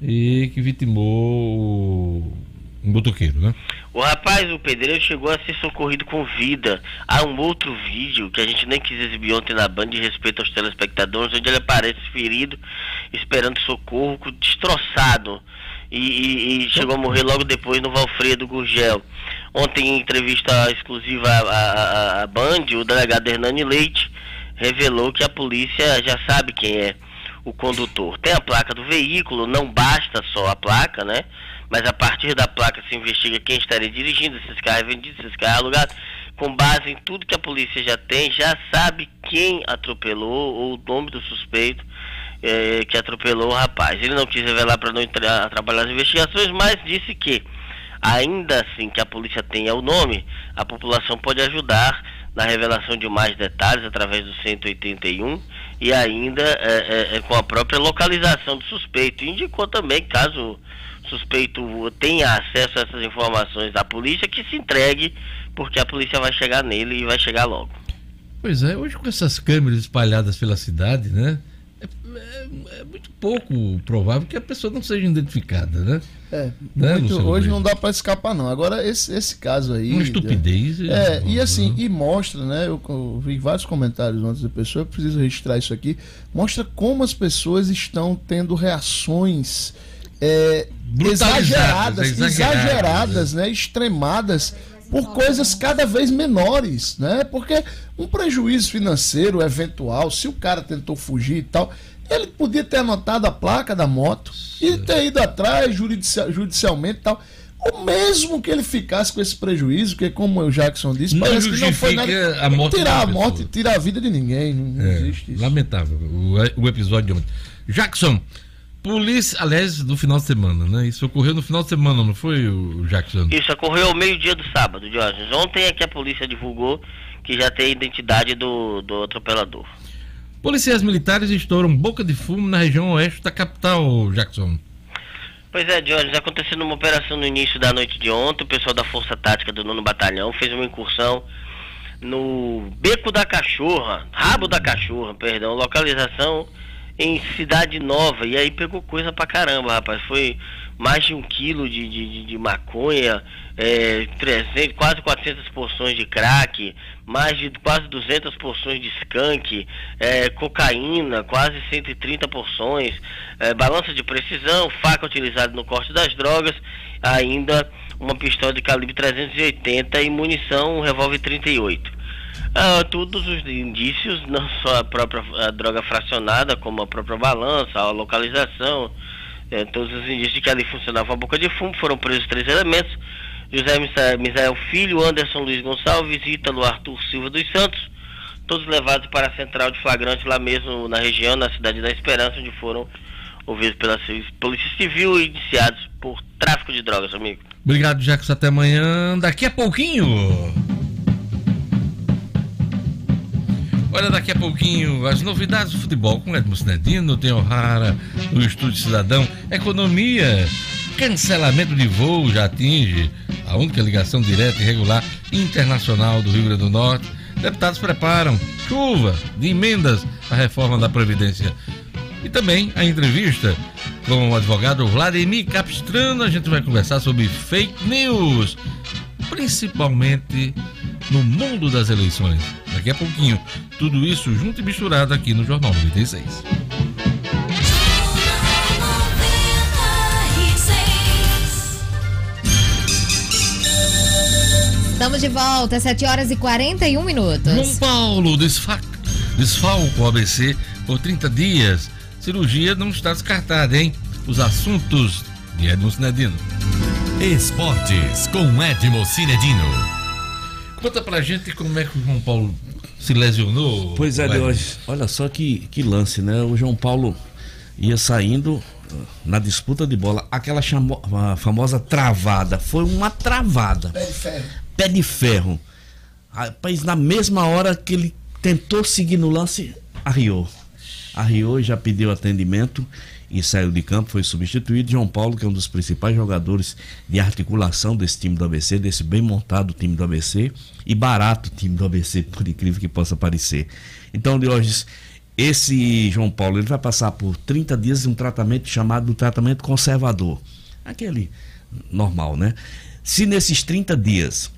e que vitimou o, um motoqueiro, né? O rapaz, o pedreiro, chegou a ser socorrido com vida. Há um outro vídeo que a gente nem quis exibir ontem na Band de respeito aos telespectadores, onde ele aparece ferido, esperando socorro, com- destroçado. E, e- e chegou a morrer logo depois no Valfredo Gurgel. Ontem, em entrevista exclusiva à, à- à Band, o delegado Hernani Leite revelou que a polícia já sabe quem é o condutor. Tem a placa do veículo, não basta só a placa, né? Mas a partir da placa se investiga quem estaria dirigindo, se esse carro é vendido, se esse carro é alugado. Com base em tudo que a polícia já tem, já sabe quem atropelou ou o nome do suspeito eh, que atropelou o rapaz. Ele não quis revelar para não atrapalhar as investigações, mas disse que, ainda assim que a polícia tenha o nome, a população pode ajudar na revelação de mais detalhes através do 181 e ainda eh, eh, eh, com a própria localização do suspeito. Indicou também, caso o suspeito tenha acesso a essas informações da polícia, que se entregue, porque a polícia vai chegar nele e vai chegar logo. Pois é, hoje com essas câmeras espalhadas pela cidade, né? É, é- é muito pouco provável que a pessoa não seja identificada, né? É, Né, muito- hoje não dá pra escapar, não. Agora, esse, esse caso aí. Uma estupidez. É, e assim, Uhum. e mostra, né? Eu, eu vi vários comentários antes da pessoa, eu preciso registrar isso aqui. Mostra como as pessoas estão tendo reações é, exageradas, exageradas, exageradas, né? Extremadas por coisas cada vez menores, né? Porque um prejuízo financeiro eventual, se o cara tentou fugir e tal, ele podia ter anotado a placa da moto e ter ido atrás judici- judicialmente e tal. O mesmo que ele ficasse com esse prejuízo, que como o Jackson disse, Não parece que não foi nada. a morte tirar da a morte, tirar a vida de ninguém. Não É, existe isso. lamentável o, o episódio de ontem. Jackson, Polícia, aliás, do final de semana, né? Isso ocorreu no final de semana, não foi, o Jackson? Isso ocorreu ao meio-dia do sábado, Diógenes. Ontem é que a polícia divulgou que já tem a identidade do, do atropelador. Policiais militares estouram boca de fumo na região oeste da capital, Jackson. Pois é, Diógenes, aconteceu uma operação no início da noite de ontem. O pessoal da Força Tática do Nono Batalhão fez uma incursão no Beco da Cachorra, Rabo da Cachorra, perdão, localização em Cidade Nova. E aí pegou coisa pra caramba, rapaz. Foi mais de um quilo de, de, de- maconha, é, 300, quase 400 porções de crack, mais de quase 200 porções de skunk, é, cocaína, quase 130 porções, é, balança de precisão, faca utilizada no corte das drogas, ainda uma pistola de calibre 380 e munição, um revólver 38. Ah, todos os indícios, não só a própria a droga fracionada, como a própria balança, a localização, eh, todos os indícios de que ali funcionava a boca de fumo, foram presos três elementos, José Misa- Misael Filho, Anderson Luiz Gonçalves, Ítalo Arthur Silva dos Santos, todos levados para a central de flagrante lá mesmo na região, na cidade da Esperança, onde foram ouvidos pela ci- Polícia Civil e indiciados por tráfico de drogas, amigo. Obrigado, Jackson. Até amanhã. Daqui a pouquinho. Olha, daqui a pouquinho, as novidades do futebol com Edmo Cinedino, tem O'Hara, no Estúdio Cidadão, economia, cancelamento de voo já atinge a única ligação direta e regular internacional do Rio Grande do Norte. Deputados preparam chuva de emendas à reforma da Previdência. E também a entrevista com o advogado Vladimir Capistrano. A gente vai conversar sobre fake news, principalmente no mundo das eleições. Daqui a pouquinho, tudo isso junto e misturado aqui no Jornal 96. Estamos de volta, 7 horas e 41 minutos. João Paulo desfa desfalca o ABC por 30 dias. Cirurgia não está descartada, hein? Os assuntos de Edmo Cinedino. Esportes com Edmo Cinedino. Conta pra gente como é que o João Paulo se lesionou. Pois é. Deus. Olha só que, que lance, né? O João Paulo ia saindo uh, na disputa de bola, aquela chamo- a famosa travada. Foi uma travada. Pé de ferro. Pé de ferro. Rapaz, na mesma hora que ele tentou seguir no lance, arriou. Arriou e já pediu atendimento e saiu de campo, foi substituído. João Paulo, que é um dos principais jogadores de articulação desse time do ABC, desse bem montado time do ABC e barato time do ABC, por incrível que possa parecer. Então, Diógenes, esse João Paulo ele vai passar por 30 dias de um tratamento chamado tratamento conservador. Aquele normal, né? Se nesses 30 dias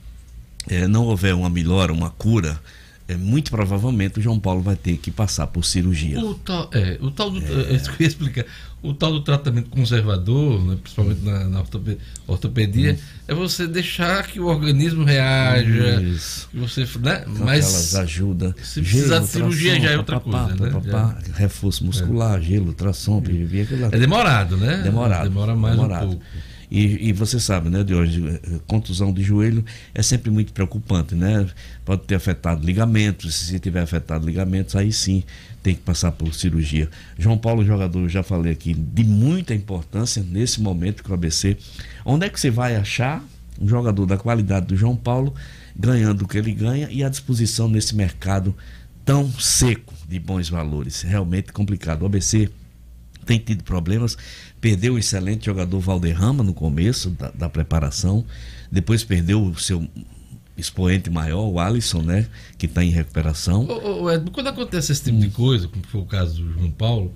eh, não houver uma melhora, uma cura, é, muito provavelmente o João Paulo vai ter que passar por cirurgia. O tal, é, o tal do, é. isso que eu ia explicar. O tal do tratamento conservador, né, principalmente na, na ortope- ortopedia, é você deixar que o organismo reaja, Isso. que você, né? Então, Mas elas ajudam. se precisar de cirurgia já é outra coisa, né? papapá, Reforço muscular, gelo, ultrassom, aquilo lá. é demorado, né? Demorado. Demora mais demorado. um pouco. E, e você sabe, né, de hoje, contusão de joelho é sempre muito preocupante, né? Pode ter afetado ligamentos, se tiver afetado ligamentos, aí sim tem que passar por cirurgia. João Paulo, jogador, já falei aqui, de muita importância nesse momento que o ABC. Onde é que você vai achar um jogador da qualidade do João Paulo ganhando o que ele ganha e à disposição nesse mercado tão seco de bons valores? Realmente complicado. O ABC tem tido problemas. Perdeu o excelente jogador Valderrama no começo da, da preparação, depois perdeu o seu expoente maior, o Alisson, né? Que está em recuperação. Ô, ô, Edmo, quando acontece esse tipo de coisa, como foi o caso do João Paulo,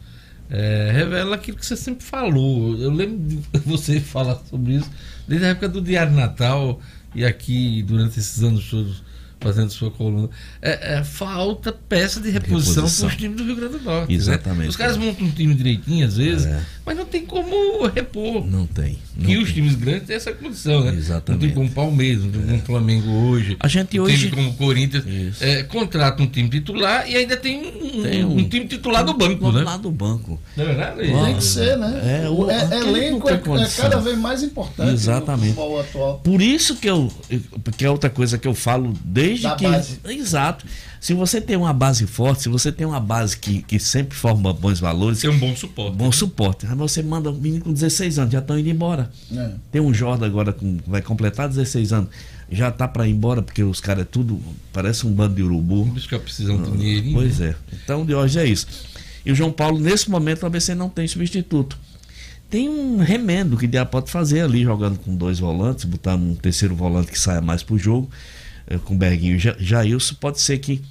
é, revela aquilo que você sempre falou. Eu lembro de você falar sobre isso desde a época do Diário Natal e aqui durante esses anos todos fazendo sua coluna. É, é, falta peça de reposição, Reposição. para os times do Rio Grande do Norte. né? Exatamente. Os caras montam um time direitinho às vezes, É. mas não tem como repor. Não tem. Não que tem. os times grandes têm essa condição, né? Exatamente. Não tem como o Palmeiras, não tem como o Flamengo hoje. A gente um hoje- time como o Corinthians é, contrata um time titular e ainda tem um, Tem um, um- time titular do banco, né? Lá do banco. Não é verdade? Tem que ser, né? É, o o- é- elenco é, é cada vez mais importante Exatamente. no futebol atual. Por isso que eu. Porque é outra coisa que eu falo desde Da que. base. Exato. Se você tem uma base forte, se você tem uma base que, que sempre forma bons valores, Tem um bom suporte. bom suporte. Aí você manda um menino com 16 anos, já estão indo embora. É. Tem um Jordan agora com vai completar 16 anos, já tá para ir embora porque os caras é tudo parece um bando de urubu. Por isso que eu precisando de dinheirinho. Pois é. Então de hoje é isso. E o João Paulo nesse momento o ABC não tem substituto. Tem um remendo que já pode fazer ali jogando com dois volantes, botar um terceiro volante que saia mais pro jogo, com Berguinho e Ja- Jailson, pode ser que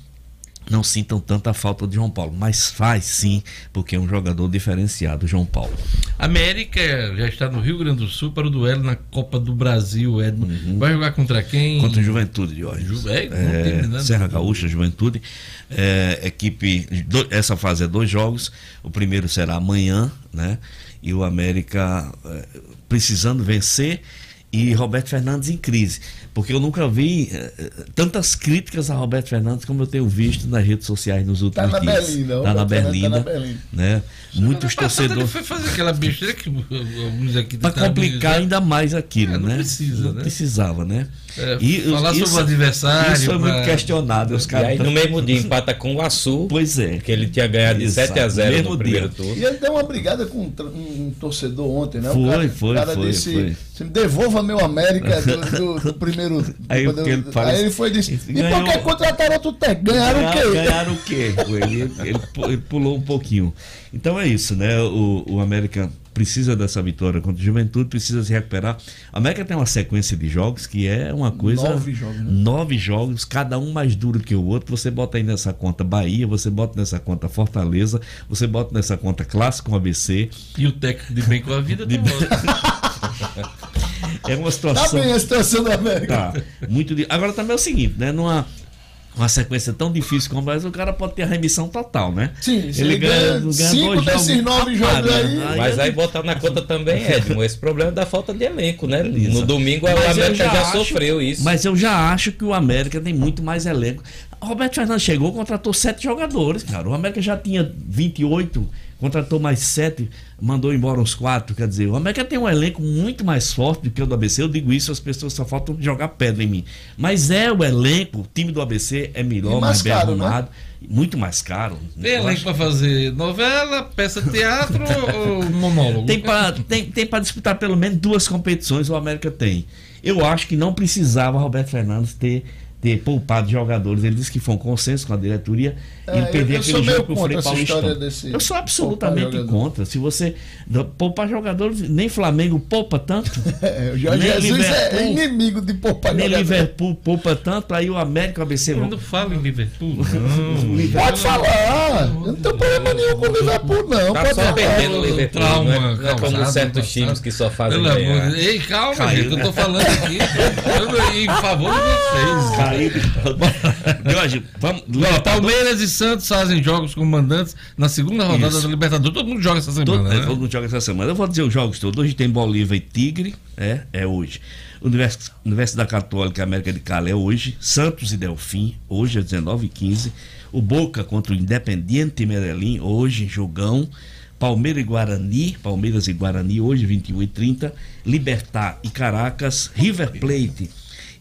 não sintam tanta falta de João Paulo, mas faz sim, porque é um jogador diferenciado, João Paulo. América já está no Rio Grande do Sul para o duelo na Copa do Brasil, Edmo. Vai jogar contra quem? Uhum. Contra o Juventude de hoje. Ju- é, É, né? Serra Gaúcha, Juventude. É, equipe. do- essa fase é dois jogos. O primeiro será amanhã, né? E o América é, precisando vencer e Roberto Fernandes em crise. Porque eu nunca vi é, é, tantas críticas a Roberto Fernandes como eu tenho visto nas redes sociais nos últimos na dias. Berlinda, Tá na Berlinda. tá na Berlinda. Né? Muitos passado Ele torcedores. foi fazer aquela besteira que alguns aqui Para complicar dizer. ainda mais aquilo, É, não né? precisa, Não né? precisava, né? É, falar sobre o isso- adversário, Isso foi pra- muito questionado. Os E caras aí tão- no mesmo dia empata com o Açu, Pois é. que ele tinha ganhado de Exato, 7 a 0 mesmo no primeiro dia. turno. E ele deu uma brigada com um, um torcedor ontem, né? Foi, o cara, foi, o cara foi, disse: foi. "Se me devolva meu América do, do- do primeiro. Aí do- ele do- parece- aí ele foi e disse: ele E ganhou- por que contrataram outro técnico? Ganharam o quê? Ganharam o quê? Ele, ele ele pulou um pouquinho. Então é isso, né? O, o América precisa dessa vitória contra o Juventude, precisa se recuperar. A América tem uma sequência de jogos que é uma coisa. Nove jogos, né? Nove jogos, cada um mais duro que o outro. Você bota aí nessa conta Bahia, você bota nessa conta Fortaleza, você bota nessa conta Clássico ABC. E o técnico de bem com a vida De bem- É uma Tá situação. bem a situação do América. Tá. Muito di- Agora também é o seguinte, né? Numa uma sequência tão difícil como essa, o cara pode ter a remissão total, né? Sim, se ele ganha cinco desses nove jogos aí- Mas aí botar na conta também, Edmo, esse problema da falta de elenco, né? No Exato. domingo Mas eu América já, acho- sofreu isso. Mas eu já acho que o América tem muito mais elenco. Roberto Fernandes chegou, contratou sete jogadores, cara. O América já tinha 28, contratou mais sete, mandou embora uns quatro. Quer dizer, o América tem um elenco muito mais forte do que o do ABC. Eu digo isso, as pessoas só faltam jogar pedra em mim. Mas é o elenco, o time do ABC é melhor, E mais, mais bem caro, né? arrumado. Muito mais caro. Tem elenco acho- para fazer novela, peça de teatro ou monólogo? Tem para tem, tem pra disputar pelo menos duas competições, o América tem. Eu acho que não precisava Roberto Fernandes ter, ter poupado jogadores. Ele disse que foi um consenso com a diretoria. É, ele perder eu- eu sou aquele jogo com o Frei contra essa história Paulistão. desse Eu sou absolutamente contra. Se você poupar jogadores, nem Flamengo poupa tanto. É, o Jorge nem Jesus é Liverpool- inimigo de poupar Nem jogador. Liverpool poupa tanto, aí o América o ABC Eu não falo em Liverpool, não. Pode falar. Eu não tenho problema nenhum com o Liverpool, não. Tá Pode só perdendo o Liverpool, trauma não é, não é como certos times que só fazem Pelo amor. Ei, calma, Caiu, gente, eu né? tô falando aqui eu, em favor de vocês. Jorge, vamos. Ó, Palmeiras e Santos fazem jogos com mandantes na segunda rodada Isso. da Libertadores. Todo mundo joga essa Todo, semana, é, né? todo mundo joga essa semana. Eu vou dizer os jogos todos. Hoje tem Bolívar e Tigre, é, é hoje. Univers- Universidade Católica América de Cali é hoje. Santos e Delfim, hoje às 19h15. O Boca contra o Independiente Medellín, hoje, jogão. Palmeiras e Guarani, Palmeiras e Guarani, hoje, 21h30. Libertar e Caracas. River Plate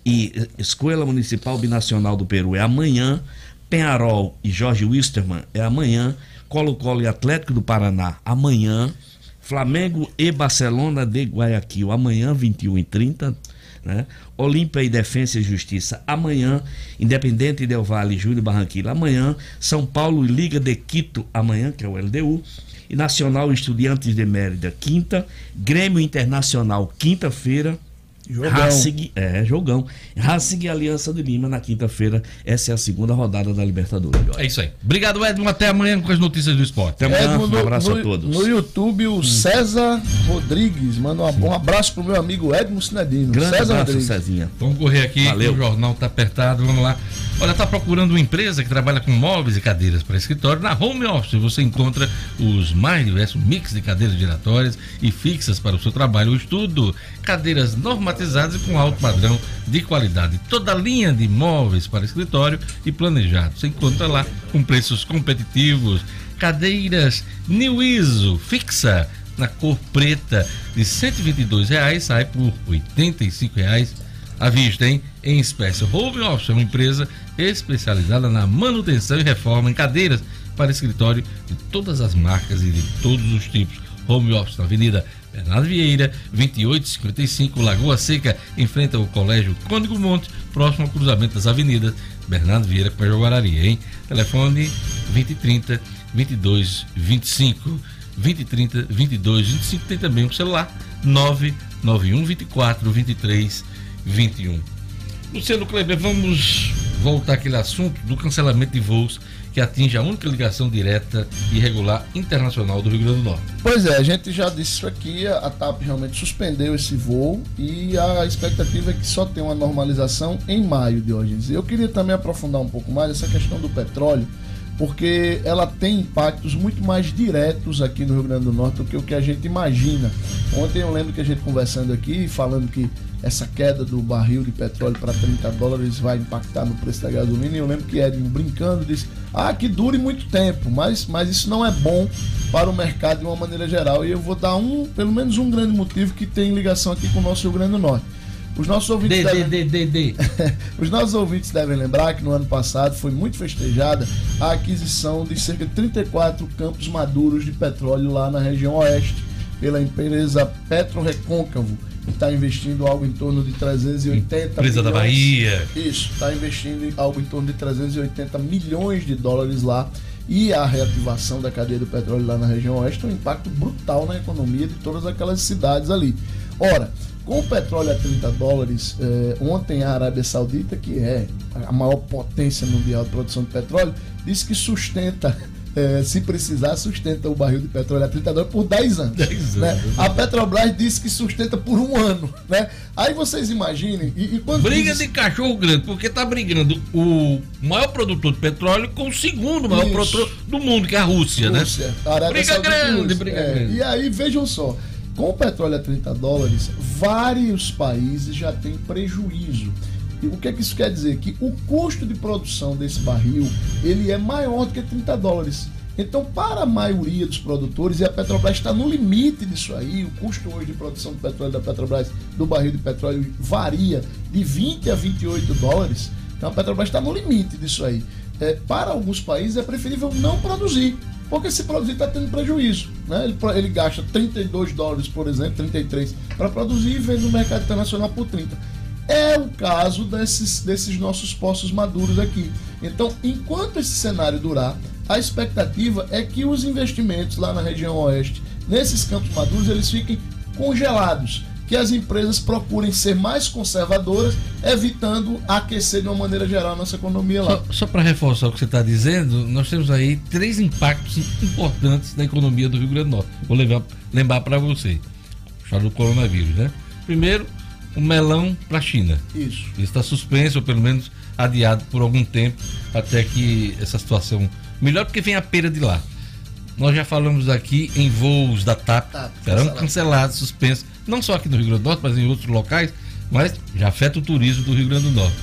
e eh, Escola Municipal Binacional do Peru é amanhã. Penharol e Jorge Wisterman é amanhã. Colo-Colo e Atlético do Paraná amanhã. Flamengo e Barcelona de Guayaquil amanhã, 21 e 30 né? Olímpia e Defensa e Justiça amanhã. Independente Del Valle e Júlio Barranquilla amanhã. São Paulo e Liga de Quito amanhã, que é o LDU. E Nacional Estudiantes de Mérida quinta. Grêmio Internacional quinta-feira. Jogão. Racing, é, jogão. Racing e Aliança de Lima na quinta-feira. Essa é a segunda rodada da Libertadores. É isso aí. Obrigado, Edmo. Até amanhã com as notícias do esporte. Até amanhã. Edmo, Um abraço no, a todos. No YouTube, o César Rodrigues manda um, um abraço pro meu amigo Edmo Sinedino. Grande César abraço, Rodrigues. Cezinha. Vamos correr aqui, Valeu. o jornal tá apertado, vamos lá. Olha, tá procurando uma empresa que trabalha com móveis e cadeiras para escritório. Na Home Office você encontra os mais diversos mix de cadeiras giratórias e fixas para o seu trabalho ou estudo. Cadeiras normatizadas e com alto padrão de qualidade. Toda a linha de móveis para escritório e planejado. Você encontra lá com preços competitivos. Cadeiras New ISO fixa na cor preta de 122 reais sai por 85 reais à vista, hein? Em espécie. Home Office é uma empresa especializada na manutenção e reforma em cadeiras para escritório de todas as marcas e de todos os tipos. Home Office na Avenida Bernardo Vieira, 2855, Lagoa Seca, em frente ao Colégio Cônigo Monte, próximo ao cruzamento das avenidas Bernardo Vieira com Joguarari, hein? Telefone 2030 2225. 2030 2225 tem também um celular 991 24 23 21. Luciano Kleber, vamos voltar àquele assunto do cancelamento de voos que atinge a única ligação direta e regular internacional do Rio Grande do Norte. Pois é, a gente já disse isso aqui, a TAP realmente suspendeu esse voo e a expectativa é que só tenha uma normalização em maio, Diógenes. Eu queria também aprofundar um pouco mais essa questão do petróleo, porque ela tem impactos muito mais diretos aqui no Rio Grande do Norte do que o que a gente imagina. Ontem eu lembro que a gente conversando aqui, falando que essa queda do barril de petróleo para 30 dólares vai impactar no preço da gasolina. E eu lembro que Edmo brincando disse: ah, que dure muito tempo, mas, mas isso não é bom para o mercado de uma maneira geral. E eu vou dar um, pelo menos um grande motivo que tem ligação aqui com o nosso Rio Grande do Norte. Os nossos ouvintes, D, devem... D, D, D, D. Os nossos ouvintes devem lembrar que no ano passado foi muito festejada a aquisição de cerca de 34 campos maduros de petróleo lá na região oeste pela empresa Petro Recôncavo que está investindo algo em torno de 380 Empresa da milhões. Bahia. Isso, está investindo algo em torno de 380 milhões de dólares lá. E a reativação da cadeia do petróleo lá na região oeste tem um impacto brutal na economia de todas aquelas cidades ali. Ora, com o petróleo a 30 dólares, eh, ontem a Arábia Saudita, que é a maior potência mundial de produção de petróleo, disse que sustenta é, se precisar, sustenta o barril de petróleo a 30 dólares por 10 anos. 10 anos, né? A Petrobras disse que sustenta por um ano. Né? Aí vocês imaginem. E, e Briga diz- de cachorro grande, porque tá brigando o maior produtor de petróleo com o segundo maior Isso. produtor do mundo, que é a Rússia, Rússia, né? Briga grande, briga É, grande. E aí, vejam só, com o petróleo a 30 dólares, vários países já têm prejuízo. O que é que isso quer dizer? Que o custo de produção desse barril, ele é maior do que 30 dólares. Então, para a maioria dos produtores, e a Petrobras está no limite disso aí, o custo hoje de produção de petróleo da Petrobras, do barril de petróleo, varia de 20 a 28 dólares. Então, a Petrobras está no limite disso aí. É, para alguns países, é preferível não produzir, porque se produzir está tendo prejuízo. Né? Ele, ele gasta 32 dólares, por exemplo, 33, para produzir e vende no mercado internacional por 30. É o caso desses, desses nossos poços maduros aqui. Então, enquanto esse cenário durar, a expectativa é que os investimentos lá na região oeste, nesses campos maduros, eles fiquem congelados. Que as empresas procurem ser mais conservadoras, evitando aquecer de uma maneira geral a nossa economia lá. Só, só para reforçar o que você está dizendo, nós temos aí três impactos importantes na economia do Rio Grande do Norte. Vou levar, lembrar para você. Fala do coronavírus, né? Primeiro, o melão para a China. Isso. Ele está suspenso, ou pelo menos adiado por algum tempo, até que essa situação melhor, porque vem a pera de lá. Nós já falamos aqui em voos da TAP, serão cancelado. cancelados, suspensos, não só aqui no Rio Grande do Norte, mas em outros locais, mas já afeta o turismo do Rio Grande do Norte.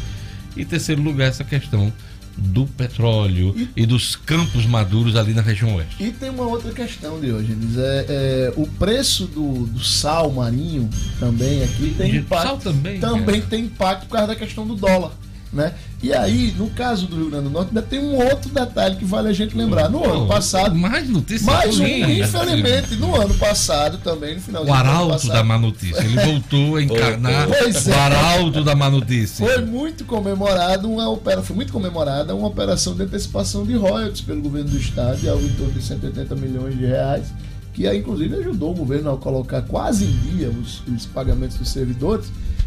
E em terceiro lugar, essa questão do petróleo e, dos campos maduros ali na região oeste. E tem uma outra questão, Diogenes. É, é, o preço do, do sal marinho também aqui tem impacto. sal também, Também cara. tem impacto por causa da questão do dólar. Né? E aí, no caso do Rio Grande do Norte, ainda tem um outro detalhe que vale a gente lembrar. No ano passado, Mais notícias mais um, infelizmente, no ano passado também, no final O arauto da má notícia. Ele voltou a encarnar Pois é. o arauto da má notícia. Foi muito comemorado uma opera, foi muito comemorada uma operação de antecipação de royalties pelo governo do estado, algo em torno de 180 milhões de reais, que inclusive ajudou o governo a colocar quase em dia os, os pagamentos dos servidores.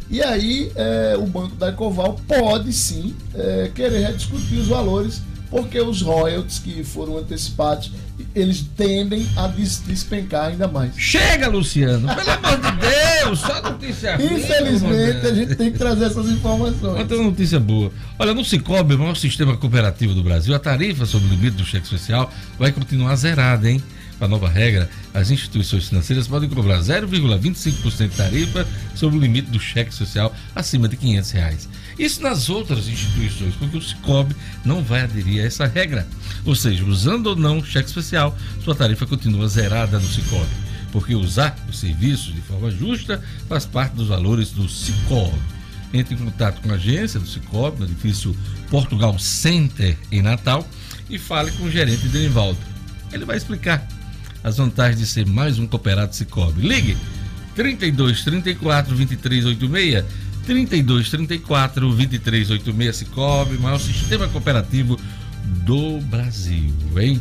E aí é, o banco da Ecoval pode sim é, querer rediscutir os valores, porque os royalties que foram antecipados eles tendem a des- despencar ainda mais. Chega, Luciano! Pelo amor de Deus! Só notícia ruim, Infelizmente, a gente tem que trazer essas informações. Outra notícia boa. Olha, no Cicobi, o maior sistema cooperativo do Brasil, a tarifa sobre o limite do cheque social vai continuar zerada, hein? Com a nova regra, as instituições financeiras podem cobrar 0,25% de tarifa sobre o limite do cheque social acima de 500 reais. Isso nas outras instituições, porque o Cicobi não vai aderir a essa regra. Ou seja, usando ou não cheque especial, sua tarifa continua zerada no Cicobi. Porque usar os serviços de forma justa faz parte dos valores do Cicobi. entre em contato com a agência do Cicobi, no edifício Portugal Center, em Natal, e fale com o gerente Denivaldo. Ele vai explicar as vantagens de ser mais um cooperado Cicobi. Ligue 32 34 2386 32 34 2386 Cicobi, maior sistema cooperativo do Brasil, hein?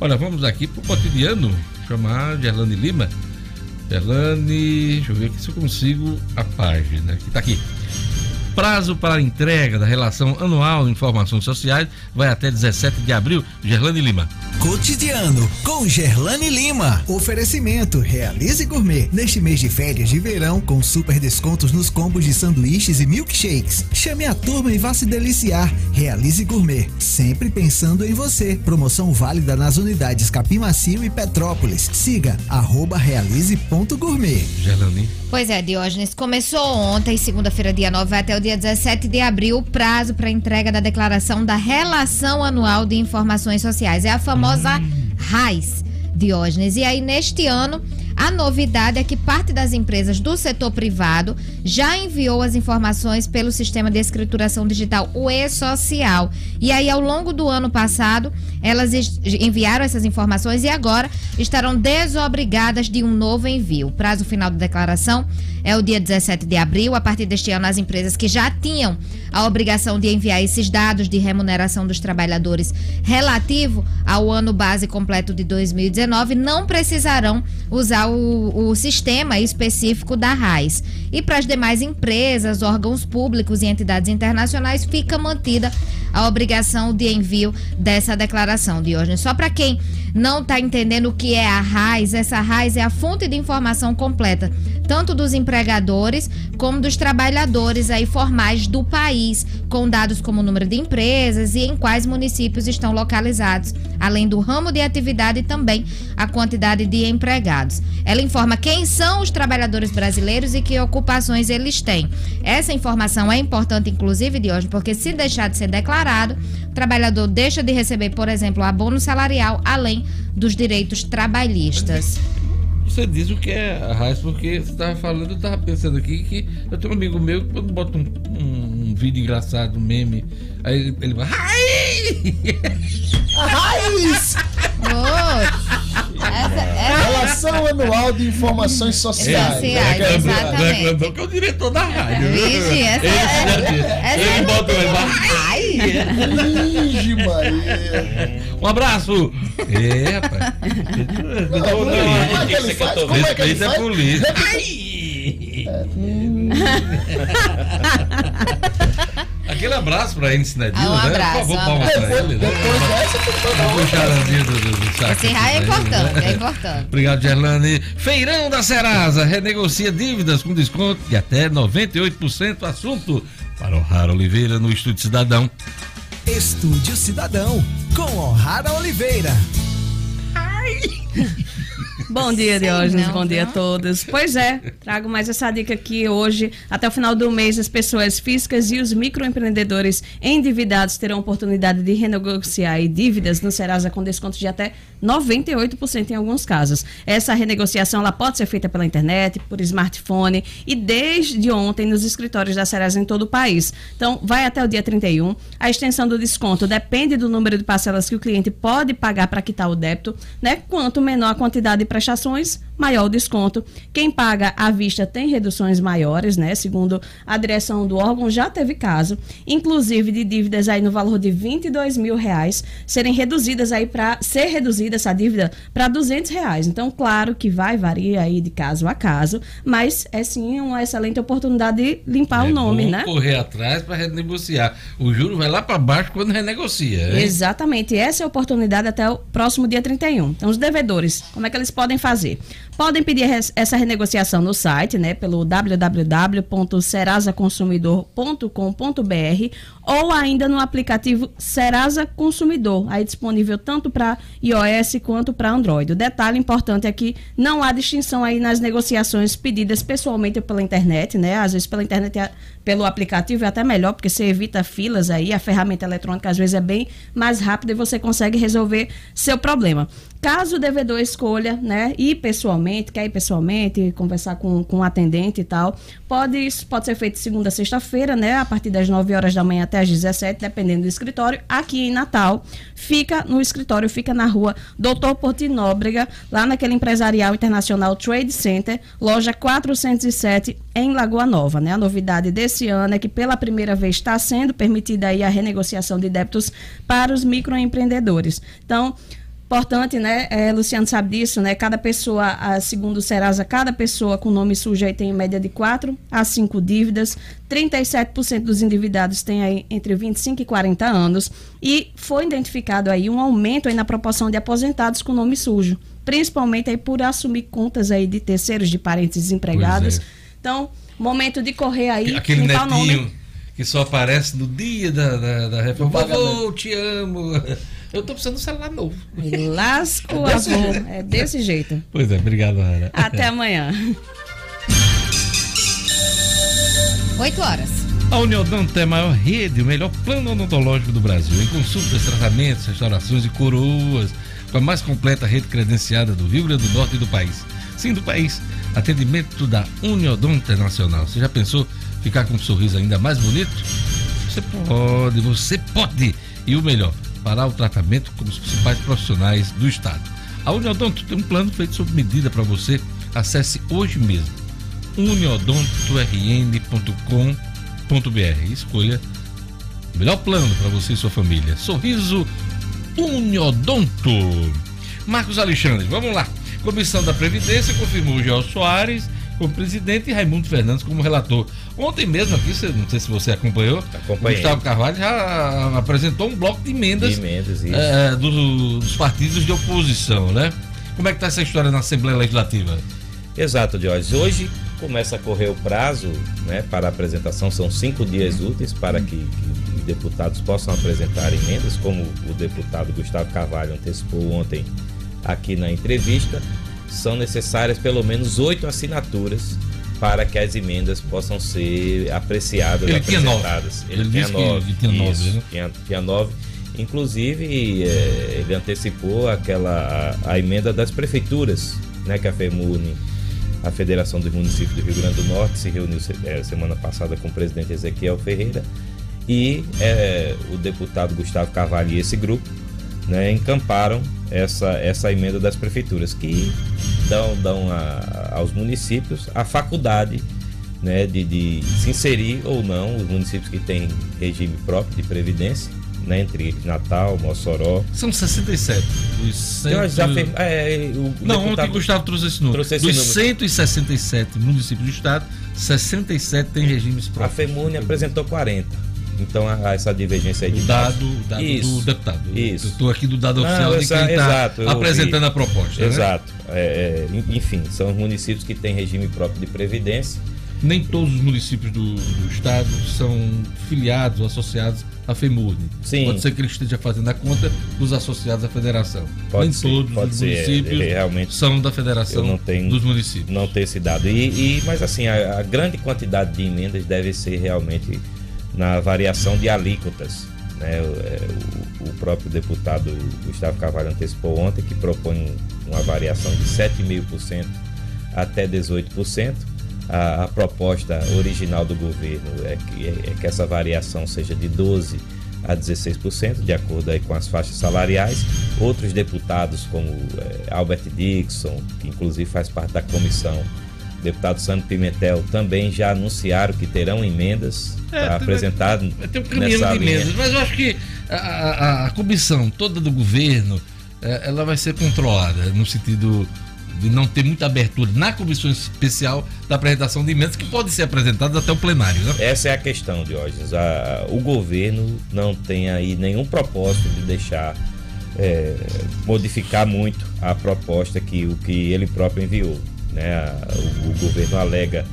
Olha, vamos aqui pro cotidiano chamar Gerlane Lima. Gerlane, deixa eu ver aqui se eu consigo a página que tá aqui. Prazo para a entrega da relação anual de informações sociais vai até 17 de abril. Gerlane Lima. Cotidiano com Gerlane Lima. Oferecimento Realize Gourmet. Neste mês de férias de verão, com super descontos nos combos de sanduíches e milkshakes. Chame a turma e vá se deliciar. Realize Gourmet. Sempre pensando em você. Promoção válida nas unidades Capim Macio e Petrópolis. Siga arroba realize.gourmet. Gerlane. Pois é, Diógenes, começou ontem, segunda-feira, dia 9, vai até o dia 17 de abril, o prazo para entrega da declaração da Relação Anual de Informações Sociais. É a famosa RAIS, Diógenes. E aí, neste ano, a novidade é que parte das empresas do setor privado já enviou as informações pelo sistema de escrituração digital, o e-social. E aí, ao longo do ano passado, elas enviaram essas informações e agora estarão desobrigadas de um novo envio. O prazo final da declaração é o dia 17 de abril. A partir deste ano, as empresas que já tinham a obrigação de enviar esses dados de remuneração dos trabalhadores relativo ao ano base completo de 2019 não precisarão usar o, o sistema específico da RAIS. E para as demais empresas, órgãos públicos e entidades internacionais, fica mantida a obrigação de envio dessa declaração, Diógenes. Só para quem não está entendendo o que é a RAIS, essa RAIS é a fonte de informação completa, tanto dos empregadores como dos trabalhadores aí formais do país, com dados como o número de empresas e em quais municípios estão localizados, além do ramo de atividade e também a quantidade de empregados. Ela informa quem são os trabalhadores brasileiros e que ocupações eles têm. Essa informação é importante, inclusive, hoje, porque se deixar de ser o trabalhador deixa de receber, por exemplo, abono salarial, além dos direitos trabalhistas. Você diz o que é a raiz, porque você estava falando, eu estava pensando aqui que eu tenho um amigo meu que quando bota um, um- um vídeo engraçado, um meme, aí ele, ele vai. Ai! Raiz! Relação Anual de Informações Sociais. Exatamente. Black Lambão, que é o diretor da rádio. Vixe, essa é- ele é- bota. Ai! Ige, Maria. Um abraço! É, rapaz. Como é que ele faz? Como é que ele Aquele abraço pra ele, Sinedino, Ah, um né? abraço, Por favor, um palmas pra Depois, ele. né? depois dessa, puxar Esse raio é ele, importante, né? é importante. Obrigado, Gerlane. Feirão da Serasa renegocia dívidas com desconto de até 98%. Assunto para o Raro Oliveira no Estúdio Cidadão. Estúdio Cidadão, com O'Hara Oliveira. Bom dia, Diógenes. não, Bom dia a viu? todos. Pois é, trago mais essa dica aqui hoje. Até o final do mês, as pessoas físicas e os microempreendedores endividados terão oportunidade de renegociar dívidas no Serasa com desconto de até 98% em alguns casos. Essa renegociação ela pode ser feita pela internet, por smartphone e desde ontem nos escritórios da Serasa em todo o país. Então, vai até o dia 31. A extensão do desconto depende do número de parcelas que o cliente pode pagar para quitar o débito, né? Quanto menor a quantidade de prestações, maior o desconto. Quem paga à vista tem reduções maiores, né? Segundo a direção do órgão, já teve caso, inclusive de dívidas aí no valor de 22 mil reais, serem reduzidas aí para ser reduzida essa dívida para 200 reais. Então, claro que vai variar aí de caso a caso, mas é sim uma excelente oportunidade de limpar É o nome, né? correr atrás para renegociar. O juro vai lá para baixo quando renegocia. hein? Exatamente, essa é a oportunidade até o próximo dia 31. Então, os devedores, como é que eles podem fazer? Podem pedir essa renegociação no site, né, pelo www.serasaconsumidor.com.br ou ainda no aplicativo Serasa Consumidor, aí disponível tanto para iOS quanto para Android. O detalhe importante é que não há distinção aí nas negociações pedidas pessoalmente ou pela internet, né? Às vezes pela internet, pelo aplicativo é até melhor, porque você evita filas aí, a ferramenta eletrônica às vezes é bem mais rápida e você consegue resolver seu problema. Caso o devedor escolha, né, ir pessoalmente, quer ir pessoalmente, conversar com, com o atendente e tal, pode, isso pode ser feito segunda a sexta-feira, né, a partir das 9 horas da manhã até as 17, dependendo do escritório. Aqui em Natal, fica no escritório, fica na rua Doutor Portinóbrega, lá naquele empresarial internacional Trade Center, loja 407, em Lagoa Nova, né? A novidade desse ano é que pela primeira vez está sendo permitida aí a renegociação de débitos para os microempreendedores. Então, Importante, né? É, Luciano sabe disso, né? Cada pessoa, a, segundo o Serasa, cada pessoa com nome sujo aí tem em média de 4 a 5 dívidas. 37% dos endividados têm aí entre 25 e 40 anos. E foi identificado aí um aumento aí na proporção de aposentados com nome sujo. Principalmente aí por assumir contas aí de terceiros, de parentes desempregados. é. Então, momento de correr aí. Aquele netinho nome. que só aparece no dia da, da, da pagamento. Vovô, te amo. Eu tô precisando de um celular novo. Lasco o avô. É desse jeito. Pois é, obrigado, Rara. Até amanhã. 8 horas. A Uniodonto é a maior rede, o melhor plano odontológico do Brasil. Em consultas, tratamentos, restaurações e coroas. Com a mais completa rede credenciada do Rio Grande do Norte e do país. Sim, do país. Atendimento da Uniodonto Internacional. Você já pensou ficar com um sorriso ainda mais bonito? Você pode, você pode. E o melhor, parar o tratamento com os principais profissionais do estado. A Uniodonto tem um plano feito sob medida para você. Acesse hoje mesmo uniodontorn.com.br escolha o melhor plano para você e sua família. Sorriso Uniodonto. Marcos Alexandre, vamos lá. Comissão da Previdência confirmou Joel Soares como presidente e Raimundo Fernandes como relator. Ontem mesmo aqui, não sei se você acompanhou, o Gustavo Carvalho já apresentou um bloco de emendas, De emendas, isso. eh, do- dos partidos de oposição, né? Como é que está essa história na Assembleia Legislativa? Exato, Jorge. Hoje começa a correr o prazo né, para a apresentação, são cinco dias úteis para que, que os deputados possam apresentar emendas, como o deputado Gustavo Carvalho antecipou ontem aqui na entrevista. São necessárias pelo menos oito assinaturas para que as emendas possam ser apreciadas, Ele tinha nove. apresentadas. Ele disse que- que tinha nove, Isso, né? tinha, tinha nove. Inclusive, eh, ele antecipou aquela a, a emenda das prefeituras, né, que a FEMUNE, a Federação dos Municípios do Rio Grande do Norte, se reuniu eh, semana passada com o presidente Ezequiel Ferreira e eh, o deputado Gustavo Carvalho e esse grupo né, encamparam essa, essa emenda das prefeituras, que dão, dão a- aos municípios a faculdade né, de, de se inserir ou não os municípios que têm regime próprio de previdência, né, entre eles Natal, Mossoró. São 67. Os cento... Eu já fez, é, o Não, ontem o Gustavo trouxe esse número. Trouxe esse Dos número. 167 municípios do estado, 67 têm regimes A próprios. FEMUNE apresentou 40. Então há essa divergência aí de O dado, o dado Isso. do deputado. Isso. Eu estou aqui do dado Não, oficial de quem está apresentando a proposta. né? Exato. É, é, enfim, são os municípios que têm regime próprio de previdência. Nem todos os municípios do, do estado são filiados ou associados à FEMURNE. Sim. Pode ser que ele esteja fazendo a conta dos associados à federação. Pode Nem ser, todos os ser, municípios é, realmente são da federação tenho- dos municípios. não ter esse dado. E, e- mas assim, a, a grande quantidade de emendas deve ser realmente na variação de alíquotas. Né? O, é, o- o próprio deputado Gustavo Carvalho antecipou ontem que propõe um- uma variação de 7,5% até 18%. A, a proposta original do governo é que, é, é que essa variação seja de 12% a 16%, de acordo aí com as faixas salariais. Outros deputados, como eh, Albert Dixon, que inclusive faz parte da comissão, deputado Sandro Pimentel, também já anunciaram que terão emendas É, apresentar Vai ter um caminhão de linha. emendas, mas eu acho que a, a- a comissão toda do governo eh, ela vai ser controlada no sentido de não ter muita abertura na comissão especial da apresentação de emendas que podem ser apresentadas até o plenário, né? Essa é a questão, Diógenes. A- o governo não tem aí nenhum propósito de deixar é, modificar muito a proposta que o que ele próprio enviou. Né? O, o governo alega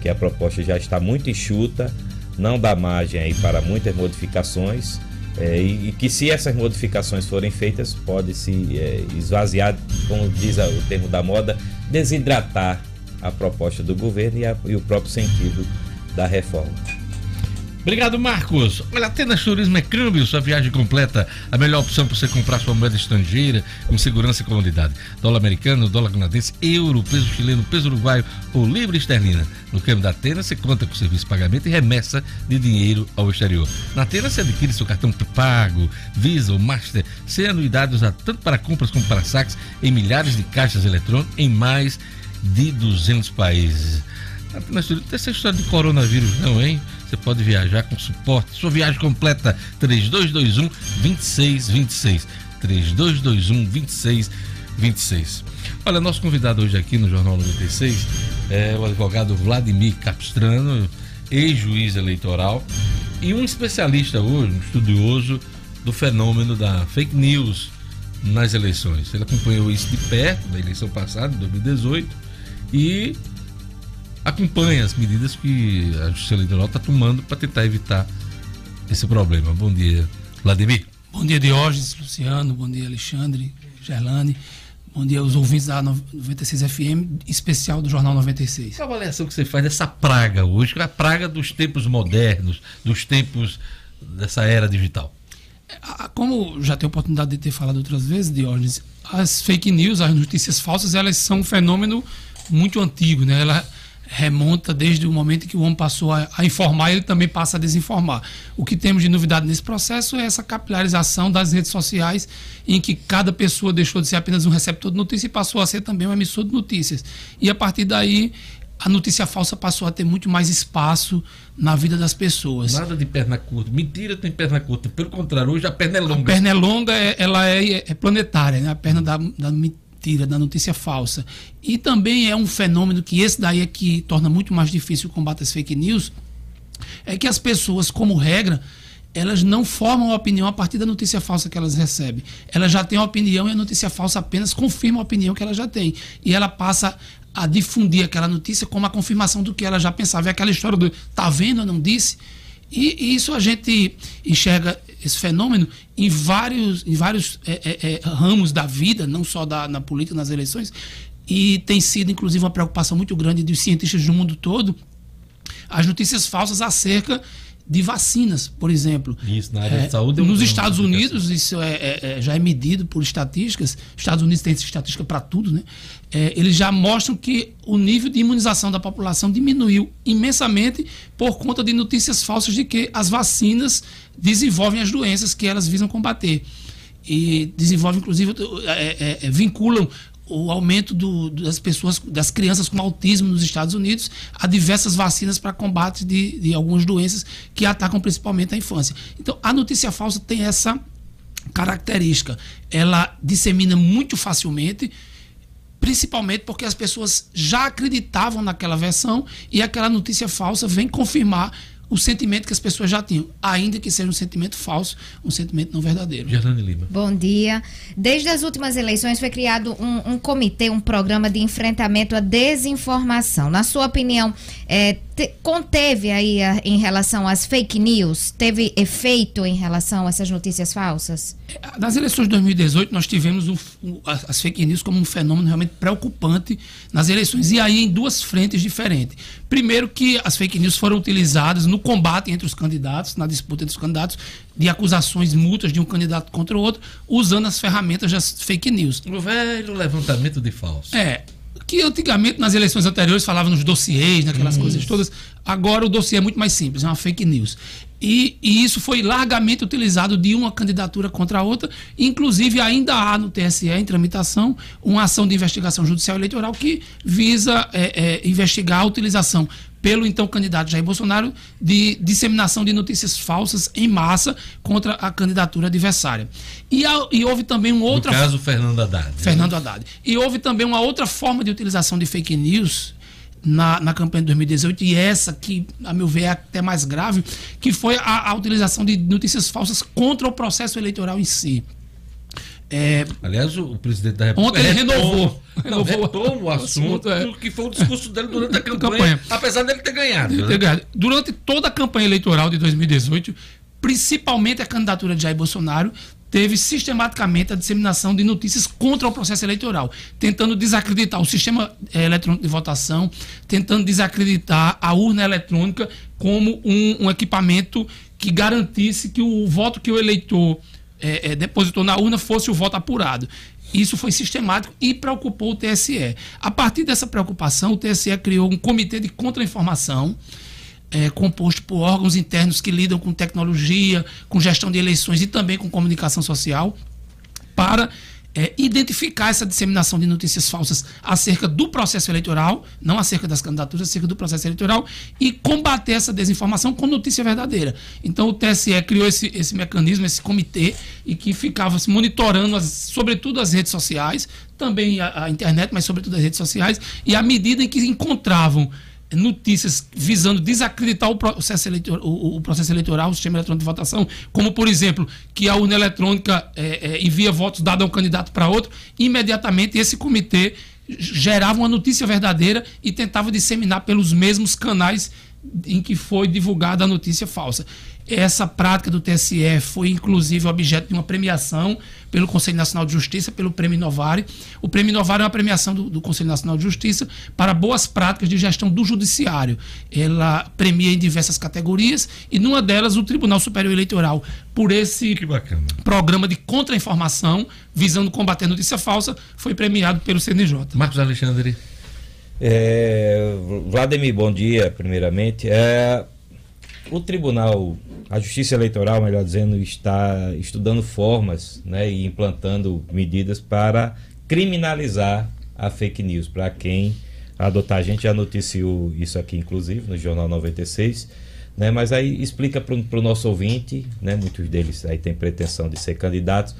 que a proposta já está muito enxuta, não dá margem aí para muitas modificações. é, e, que se essas modificações forem feitas, pode se é, esvaziar, como diz o termo da moda, desidratar a proposta do governo e, a- e o próprio sentido da reforma. Obrigado, Marcos. Olha, Atenas Turismo é câmbio, sua viagem completa. A melhor opção para você comprar sua moeda estrangeira com segurança e comodidade. Dólar americano, dólar canadense, euro, peso chileno, peso uruguaio ou livre esterlina. No câmbio da Atenas, você conta com serviço de pagamento e remessa de dinheiro ao exterior. Na Atenas, você adquire seu cartão pago, Visa ou Master, sem anuidade usado tanto para compras como para saques em milhares de caixas eletrônicas em mais de 200 países. Apenas tudo. Não tem essa história de coronavírus, não, hein? Você pode viajar com suporte. Sua viagem completa 3221 2626. 3221 2626. Olha, nosso convidado hoje aqui no Jornal 96 é o advogado Vladimir Capistrano, ex-juiz eleitoral e um especialista hoje, um estudioso do fenômeno da fake news nas eleições. Ele acompanhou isso de perto na eleição passada, em 2018, e acompanha as medidas que a Justiça Eleitoral está tomando para tentar evitar esse problema. Bom dia, Vladimir. Bom dia, Diógenes, Luciano, bom dia, Alexandre, Gerlane. Bom dia aos ouvintes da 96 FM, especial do Jornal 96. Qual a avaliação que você faz dessa praga hoje, que é a praga dos tempos modernos, dos tempos dessa era digital? Como já tenho oportunidade de ter falado outras vezes, Diógenes, as fake news, as notícias falsas, elas são um fenômeno muito antigo, né? Ela remonta desde o momento que o homem passou a, a, informar, ele também passa a desinformar. O que temos de novidade nesse processo é essa capilarização das redes sociais, em que cada pessoa deixou de ser apenas um receptor de notícia e passou a ser também um emissor de notícias. E a partir daí, a notícia falsa passou a ter muito mais espaço na vida das pessoas. Nada de perna curta. Mentira tem perna curta. Pelo contrário, hoje a perna é longa. A perna é longa, é, ela é, é planetária, né? A perna da, da mentira, da notícia falsa. E também é um fenômeno que esse daí é que torna muito mais difícil o combate às fake news, é que as pessoas, como regra, elas não formam opinião a partir da notícia falsa que elas recebem. Elas já têm opinião e a notícia falsa apenas confirma a opinião que ela já tem. E ela passa a difundir aquela notícia como a confirmação do que ela já pensava. É aquela história do tá vendo, eu não disse? E, e isso a gente enxerga esse fenômeno em vários, em vários é, é, é, ramos da vida, não só da, na política, nas eleições, e tem sido, inclusive, uma preocupação muito grande dos cientistas do mundo todo, as notícias falsas acerca de vacinas, por exemplo. Isso, na área é, de saúde. Nos Estados Unidos, isso é, é, é, já é medido por estatísticas. Estados Unidos tem estatística para tudo, né? É, eles já mostram que o nível de imunização da população diminuiu imensamente por conta de notícias falsas de que as vacinas desenvolvem as doenças que elas visam combater. E desenvolvem, inclusive, é, é, vinculam o aumento do, das pessoas, das crianças com autismo nos Estados Unidos a diversas vacinas para combate de, de algumas doenças que atacam principalmente a infância. Então, a notícia falsa tem essa característica. Ela dissemina muito facilmente, principalmente porque as pessoas já acreditavam naquela versão e aquela notícia falsa vem confirmar o sentimento que as pessoas já tinham, ainda que seja um sentimento falso, um sentimento não verdadeiro. Gerlane Lima. Bom dia. Desde as últimas eleições foi criado um, um comitê, um programa de enfrentamento à desinformação. Na sua opinião, é, te, conteve aí a, em relação às fake news? Teve efeito em relação a essas notícias falsas? Nas eleições de 2018, nós tivemos um, um, as fake news como um fenômeno realmente preocupante nas eleições. E aí em duas frentes diferentes. Primeiro, que as fake news foram utilizadas no combate entre os candidatos, na disputa entre os candidatos, de acusações mútuas de um candidato contra o outro, usando as ferramentas das fake news. O velho levantamento de falso. É, que antigamente nas eleições anteriores falava nos dossiês, naquelas coisas todas. Agora o dossiê é muito mais simples, é uma fake news. E, e, isso foi largamente utilizado de uma candidatura contra a outra. Inclusive, ainda há no TSE em tramitação uma ação de investigação judicial eleitoral que visa é, é, investigar a utilização pelo então candidato Jair Bolsonaro de disseminação de notícias falsas em massa contra a candidatura adversária. E, a, e houve também um outro. No caso, Fernando Haddad. Fernando Haddad. E houve também uma outra forma de utilização de fake news na, na campanha de 2018, e essa que, a meu ver, é até mais grave, que foi a, a utilização de notícias falsas contra o processo eleitoral em si. É, Aliás, o presidente da República ontem ele renovou, renovou, renovou o assunto, é, que foi o discurso dele durante a campanha, campanha. apesar dele ter ganhado. Né? Ter ganhado. Durante toda a campanha eleitoral de 2018, principalmente a candidatura de Jair Bolsonaro, teve sistematicamente a disseminação de notícias contra o processo eleitoral, tentando desacreditar o sistema eh, eletrônico de votação, tentando desacreditar a urna eletrônica como um, um equipamento que garantisse que o voto que o eleitor eh, eh, depositou na urna fosse o voto apurado. Isso foi sistemático e preocupou o TSE. A partir dessa preocupação, o TSE criou um comitê de contra-informação é, composto por órgãos internos que lidam com tecnologia, com gestão de eleições e também com comunicação social, para é, identificar essa disseminação de notícias falsas acerca do processo eleitoral, não acerca das candidaturas, acerca do processo eleitoral, e combater essa desinformação com notícia verdadeira. Então o TSE criou esse, esse mecanismo, esse comitê, e que ficava se monitorando, as, sobretudo as redes sociais, também a, a internet, mas sobretudo as redes sociais, e à medida em que encontravam notícias visando desacreditar o processo, eleitor, o, o, processo eleitoral, o sistema eletrônico de votação, como, por exemplo, que a urna eletrônica é, é, envia votos dados a um candidato para outro, imediatamente esse comitê gerava uma notícia verdadeira e tentava disseminar pelos mesmos canais em que foi divulgada a notícia falsa. Essa prática do TSE foi inclusive objeto de uma premiação pelo Conselho Nacional de Justiça, pelo Prêmio Inovare. O Prêmio Inovare é uma premiação do, do, Conselho Nacional de Justiça para boas práticas de gestão do Judiciário. Ela premia em diversas categorias e numa delas o Tribunal Superior Eleitoral, por esse programa de contra-informação visando combater a notícia falsa, foi premiado pelo CNJ. Marcos Alexandre. É, Vladimir, bom dia, primeiramente. É, o Tribunal, a Justiça Eleitoral, melhor dizendo, está estudando formas né, e implantando medidas para criminalizar a fake news. Para quem adotar, a gente já noticiou isso aqui, inclusive, no Jornal 96. Né, mas aí explica para o nosso ouvinte, né, muitos deles aí têm pretensão de ser candidatos,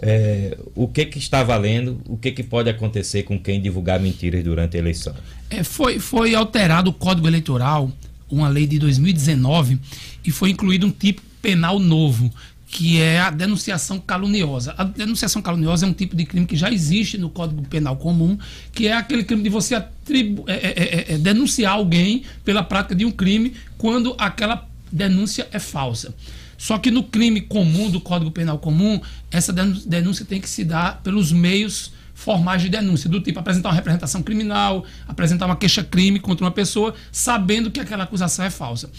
é, o que, que está valendo, o que, que pode acontecer com quem divulgar mentiras durante a eleição. É, foi, foi alterado o Código Eleitoral uma lei de 2019 e foi incluído um tipo penal novo, que é a denunciação caluniosa. A denunciação caluniosa é um tipo de crime que já existe no Código Penal comum, que é aquele crime de você atribu é, é, é, é denunciar alguém pela prática de um crime quando aquela denúncia é falsa. Só que no crime comum do Código Penal comum, essa denúncia tem que se dar pelos meios formais de denúncia, do tipo apresentar uma representação criminal, apresentar uma queixa-crime contra uma pessoa, sabendo que aquela acusação é falsa.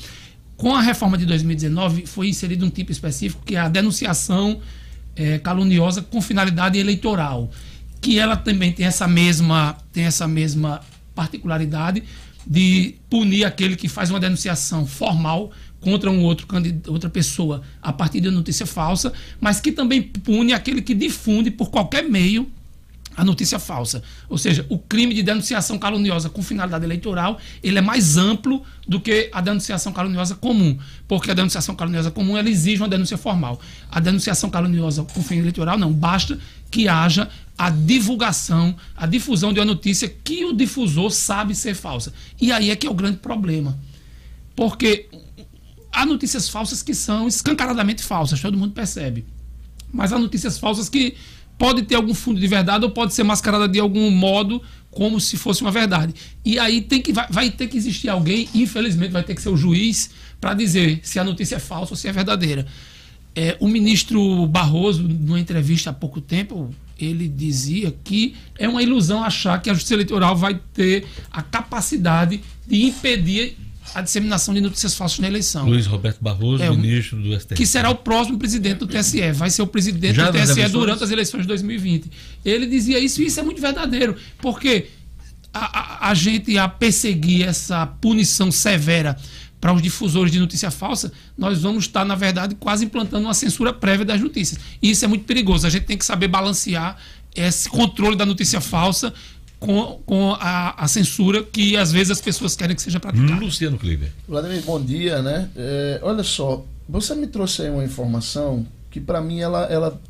Com a reforma de 2019, foi inserido um tipo específico que é a denunciação é, caluniosa com finalidade eleitoral, que ela também tem essa mesma, tem essa mesma particularidade de punir aquele que faz uma denunciação formal contra um outro outra pessoa a partir de notícia falsa, mas que também pune aquele que difunde por qualquer meio a notícia falsa. Ou seja, o crime de denunciação caluniosa com finalidade eleitoral, ele é mais amplo do que a denunciação caluniosa comum, porque a denunciação caluniosa comum ela exige uma denúncia formal. A denunciação caluniosa com fim eleitoral não, basta que haja a divulgação, a difusão de uma notícia que o difusor sabe ser falsa. E aí é que é o grande problema. Porque há notícias falsas que são escancaradamente falsas, todo mundo percebe. Mas há notícias falsas que pode ter algum fundo de verdade ou pode ser mascarada de algum modo como se fosse uma verdade. E aí tem que vai, vai ter que existir alguém, infelizmente vai ter que ser o juiz para dizer se a notícia é falsa ou se é verdadeira. É, o ministro Barroso, numa entrevista há pouco tempo, ele dizia que é uma ilusão achar que a Justiça Eleitoral vai ter a capacidade de impedir a disseminação de notícias falsas na eleição. Luiz Roberto Barroso, é, ministro do STF. Que será o próximo presidente do TSE, vai ser o presidente Já do TSE durante as eleições de 2020. Ele dizia isso e isso é muito verdadeiro, porque a, a, a gente a perseguir essa punição severa para os difusores de notícia falsa, nós vamos estar, na verdade, quase implantando uma censura prévia das notícias. E isso é muito perigoso. A gente tem que saber balancear esse controle da notícia falsa com, com a, a, censura que às vezes as pessoas querem que seja praticada. Luciano Kliber. Vladimir, bom dia, né? É, olha só, você me trouxe aí uma informação que para mim ela, ela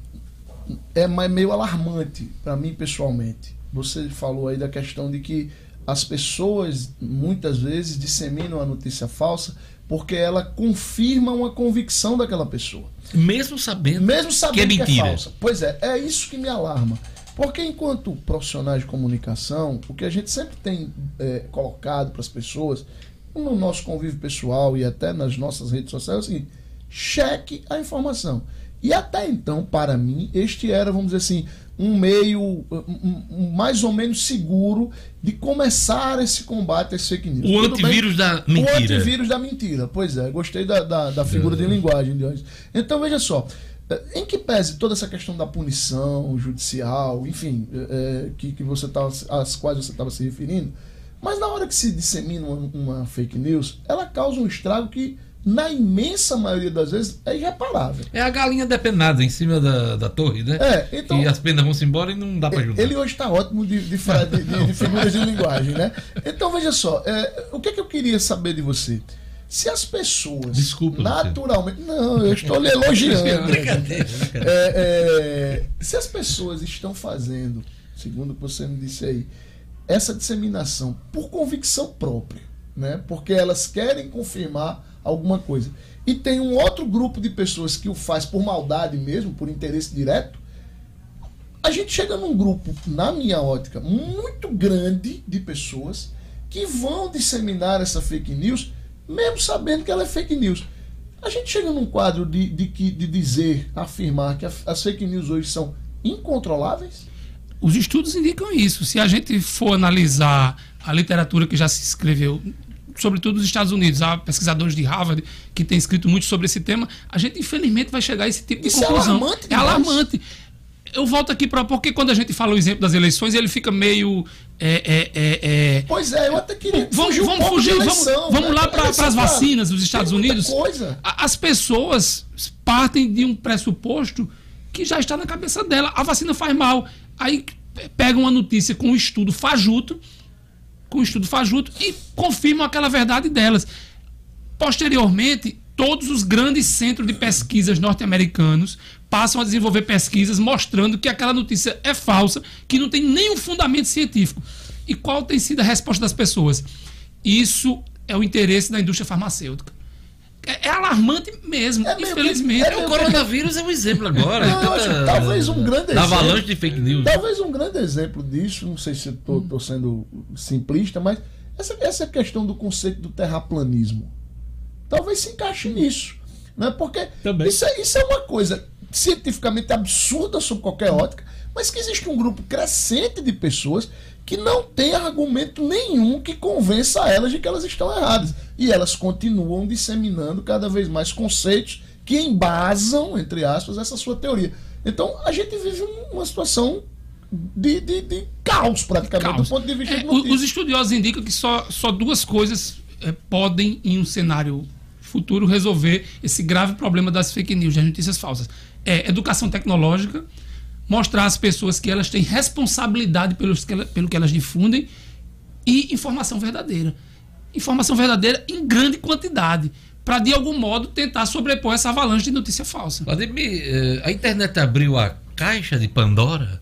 é meio alarmante para mim pessoalmente. Você falou aí da questão de que as pessoas muitas vezes disseminam a notícia falsa porque ela confirma uma convicção daquela pessoa. Mesmo sabendo, Mesmo sabendo que, é, mentira. que é falsa. Pois é, é isso que me alarma. Porque enquanto profissionais de comunicação, o que a gente sempre tem é, colocado para as pessoas, no nosso convívio pessoal e até nas nossas redes sociais, é o seguinte: cheque a informação. E até então, para mim, este era, vamos dizer assim, um meio um, um, mais ou menos seguro de começar esse combate às fake news. O Tudo antivírus bem? da mentira. O antivírus da mentira. Pois é, gostei da, da, da figura de linguagem de hoje. Então, veja só. Em que pese toda essa questão da punição judicial, enfim, eh, eh, que, que você tava, às quais você estava se referindo, mas na hora que se dissemina uma, uma fake news, ela causa um estrago que, na imensa maioria das vezes, é irreparável. É a galinha depenada em cima da, da torre, né? É, então- E as penas vão se embora e não dá pra ajudar. Ele hoje está ótimo de, de, de- de- de figuras de linguagem, né? Então veja só, é, o que, é que eu queria saber de você? Se as pessoas Desculpa, naturalmente. Não, eu estou lhe elogiando. Brincadeira, brincadeira. É, é, se as pessoas estão fazendo, segundo o que você me disse aí, essa disseminação por convicção própria, né? Porque elas querem confirmar alguma coisa. E tem um outro grupo de pessoas que o faz por maldade mesmo, por interesse direto. A gente chega num grupo, na minha ótica, muito grande de pessoas que vão disseminar essa fake news, mesmo sabendo que ela é fake news. A gente chega num quadro de, de, que- de dizer, afirmar que as fake news hoje são incontroláveis? Os estudos indicam isso. Se a gente for analisar a literatura que já se escreveu, sobretudo nos Estados Unidos, há pesquisadores de Harvard que têm escrito muito sobre esse tema, a gente infelizmente vai chegar a esse tipo de Isso é conclusão. alarmante É alarmante. Eu volto aqui para porque quando a gente fala o exemplo das eleições, ele fica meio é, é, é, é, Pois é, eu até queria Vamos, fugir um vamos pouco fugir, vamos, eleição, vamos né? lá para as vacinas dos Estados Unidos. Coisa. As pessoas partem de um pressuposto que já está na cabeça dela. A vacina faz mal. Aí pegam uma notícia com um estudo fajuto, com um estudo fajuto e confirmam aquela verdade delas. Posteriormente, todos os grandes centros de pesquisas norte-americanos passam a desenvolver pesquisas mostrando que aquela notícia é falsa, que não tem nenhum fundamento científico. E qual tem sido a resposta das pessoas? Isso é o interesse da indústria farmacêutica. É, é alarmante mesmo, É meio infelizmente. é O coronavírus é um exemplo agora. Não, eu acho talvez um grande Da exemplo. avalanche de fake news. Talvez um grande exemplo disso, não sei se estou sendo simplista, mas essa, essa questão do conceito do terraplanismo talvez se encaixe nisso. Né? Porque Também. Isso, é, isso é uma coisa cientificamente absurda sob qualquer ótica, mas que existe um grupo crescente de pessoas que não tem argumento nenhum que convença elas de que elas estão erradas. E elas continuam disseminando cada vez mais conceitos que embasam, entre aspas, essa sua teoria. Então a gente vive um- uma situação de, de, de caos, praticamente, Caos. do ponto de vista É, de notícia. os estudiosos indicam que só, só duas coisas é, podem, em um cenário futuro, resolver esse grave problema das fake news, das notícias falsas. É educação tecnológica, mostrar às pessoas que elas têm responsabilidade pelos que pelo que elas difundem e informação verdadeira. Informação verdadeira em grande quantidade, para de algum modo tentar sobrepor essa avalanche de notícia falsa. Vladimir, eh, a internet abriu a caixa de Pandora?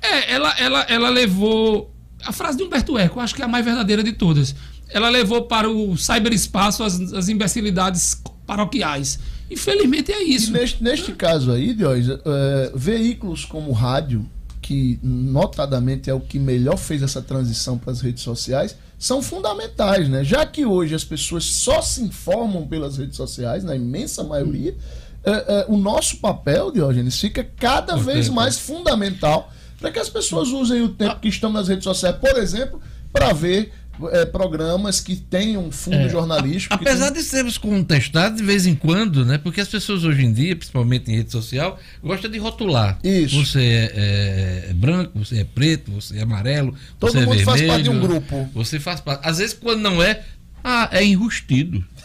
É, ela, ela, ela levou. A frase de Humberto Eco, acho que é a mais verdadeira de todas. Ela levou para o cyberespaço as, as imbecilidades paroquiais. Infelizmente é E isso. neste, neste caso aí, Diógenes, é, veículos como rádio, que notadamente é o que melhor fez essa transição para as redes sociais, são fundamentais, né? Já que hoje as pessoas só se informam pelas redes sociais, na imensa maioria, é, é, o nosso papel, Diógenes, fica cada vez mais fundamental para que as pessoas usem o tempo que estão nas redes sociais, por exemplo, para ver é, programas que tenham fundo É. jornalístico. Apesar tenham- de sermos contestados de vez em quando, né? Porque as pessoas hoje em dia, principalmente em rede social, gostam de rotular. Isso. Você é, é branco, você é preto, você é amarelo, Todo você é mundo faz vermelho. parte de um grupo. Você faz parte. Às vezes, quando não é, ah, é enrustido.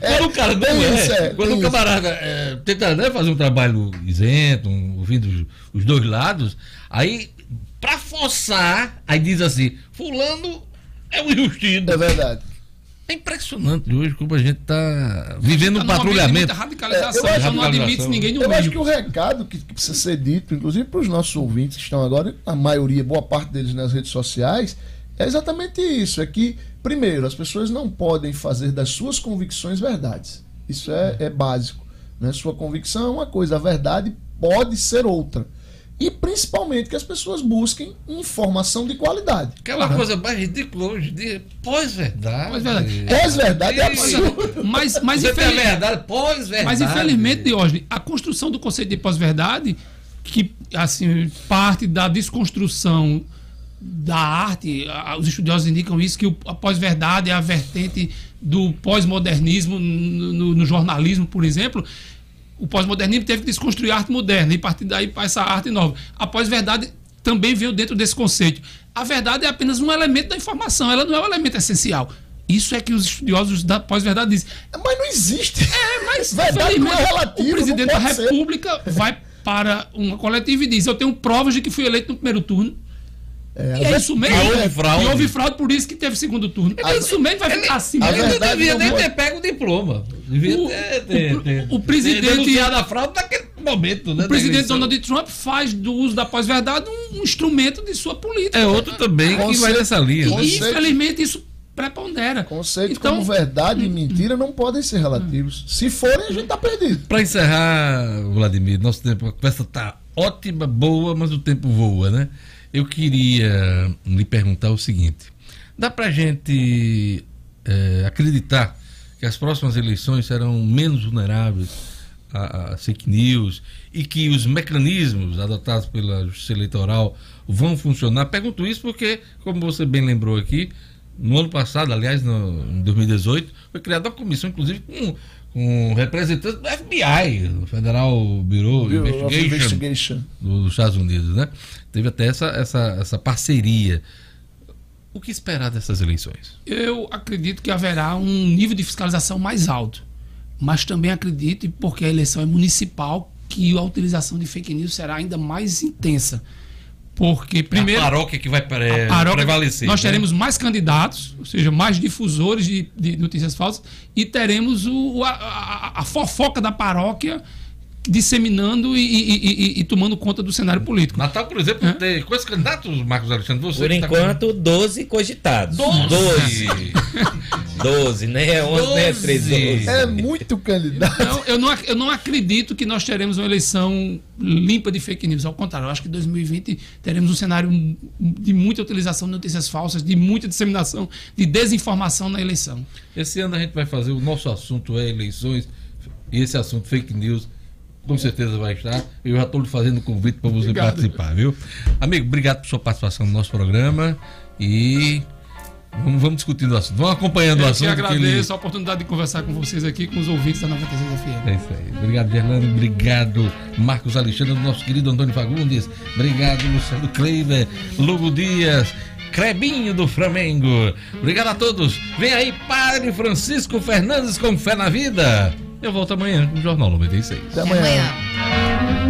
quando o cara não tem é, isso, é, quando tem o camarada é, tenta né, fazer um trabalho isento, um- ouvindo os, os dois lados, aí, pra forçar, aí diz assim: Fulano é um enrustido. É verdade. É impressionante hoje como a gente está vivendo Tá um patrulhamento. radicalização, É, eu então não acho- admite ninguém no Eu acho meio. que o recado que, que precisa ser dito, inclusive para os nossos ouvintes que estão agora, a maioria, boa parte deles nas redes sociais, é exatamente isso: é que, primeiro, as pessoas não podem fazer das suas convicções verdades. Isso é, é básico. Né? Sua convicção é uma coisa, a verdade pode ser outra. E principalmente que as pessoas busquem informação de qualidade. Aquela coisa mais ridícula hoje dia, pós-verdade. Pós-verdade. Pós-verdade é absurdo. Mas, mas, infeliz- verdade, pós-verdade. mas infelizmente, Diógenes, a construção do conceito de pós-verdade, que assim, parte da desconstrução da arte, a- os estudiosos indicam isso, que o- a pós-verdade é a vertente do pós-modernismo no, no- no jornalismo, por exemplo. O pós-modernismo teve que desconstruir a arte moderna e partir daí para essa arte nova. A pós-verdade também veio dentro desse conceito. A verdade é apenas um elemento da informação, ela não é um elemento essencial. Isso é que os estudiosos da pós-verdade dizem. Mas não existe. É, mas Verdade não é relativo, o presidente da pode ser. República vai para uma coletiva e diz: Eu tenho provas de que fui eleito no primeiro turno. É, e é isso mesmo. E houve fraude. E houve fraude, por isso que teve segundo turno. É isso mesmo, vai ficar assim. Ele não devia nem ter pego o diploma. Devia O- ter, ter, o- ter, o presidente- a fraude naquele momento, né? O presidente. Donald Trump faz do uso da pós-verdade um, um instrumento de sua política. É outro também que Conceito- vai nessa linha. E, né? Conceito- infelizmente, isso prepondera. Conceito Então- como verdade e mentira não podem ser relativos. Se forem, a gente tá perdido. Para encerrar, Vladimir, nosso tempo, a conversa tá ótima, boa, mas o tempo voa, né? Eu queria lhe perguntar o seguinte: dá para gente eh, acreditar que as próximas eleições serão menos vulneráveis a, a fake news e que os mecanismos adotados pela Justiça Eleitoral vão funcionar? Pergunto isso porque, como você bem lembrou aqui, no ano passado, aliás, no, em 2018, foi criada uma comissão, inclusive, com, com representantes do FBI, do Federal Bureau Bureau Investigation Investigation. dos Estados Unidos, né? Teve até essa, essa, essa parceria. O que esperar dessas eleições? Eu acredito que haverá um nível de fiscalização mais alto. Mas também acredito, porque a eleição é municipal, que a utilização de fake news será ainda mais intensa. Porque, primeiro. a paróquia que vai pre- a paróquia- prevalecer. Nós né? teremos mais candidatos, ou seja, mais difusores de, de notícias falsas, e teremos o, a, a- a fofoca da paróquia disseminando e, e- e- e- tomando conta do cenário político. Natal, por exemplo, tem quantos candidatos, Marcos Alexandre? Você Por tá com- enquanto, 12 cogitados. Doze. 12, nem é 11, nem é 13. Doze. É muito candidato. Então, eu não, eu não acredito que nós teremos uma eleição limpa de fake news. Ao contrário, eu acho que em 2020 teremos um cenário de muita utilização de notícias falsas, de muita disseminação de desinformação na eleição. Esse ano a gente vai fazer, o nosso assunto é eleições, e esse assunto fake news com certeza vai estar. Eu já estou lhe fazendo convite para você Obrigado. participar, viu? Amigo, obrigado por sua participação no nosso programa e vamos, vamos discutindo o assunto. Vamos acompanhando o Eu que assunto. ele- agradeço a oportunidade de conversar com vocês aqui, com os ouvintes da 96 FM. É isso aí. Obrigado, Gerlando. Obrigado, Marcos Alexandre, nosso querido Antônio Fagundes. Obrigado, Luciano Kleiber, Lugo Dias. Crebinho do Flamengo. Obrigado a todos. Vem aí, Padre Francisco Fernandes com Fé na Vida. Eu volto amanhã no Jornal 96. Até Até amanhã. amanhã.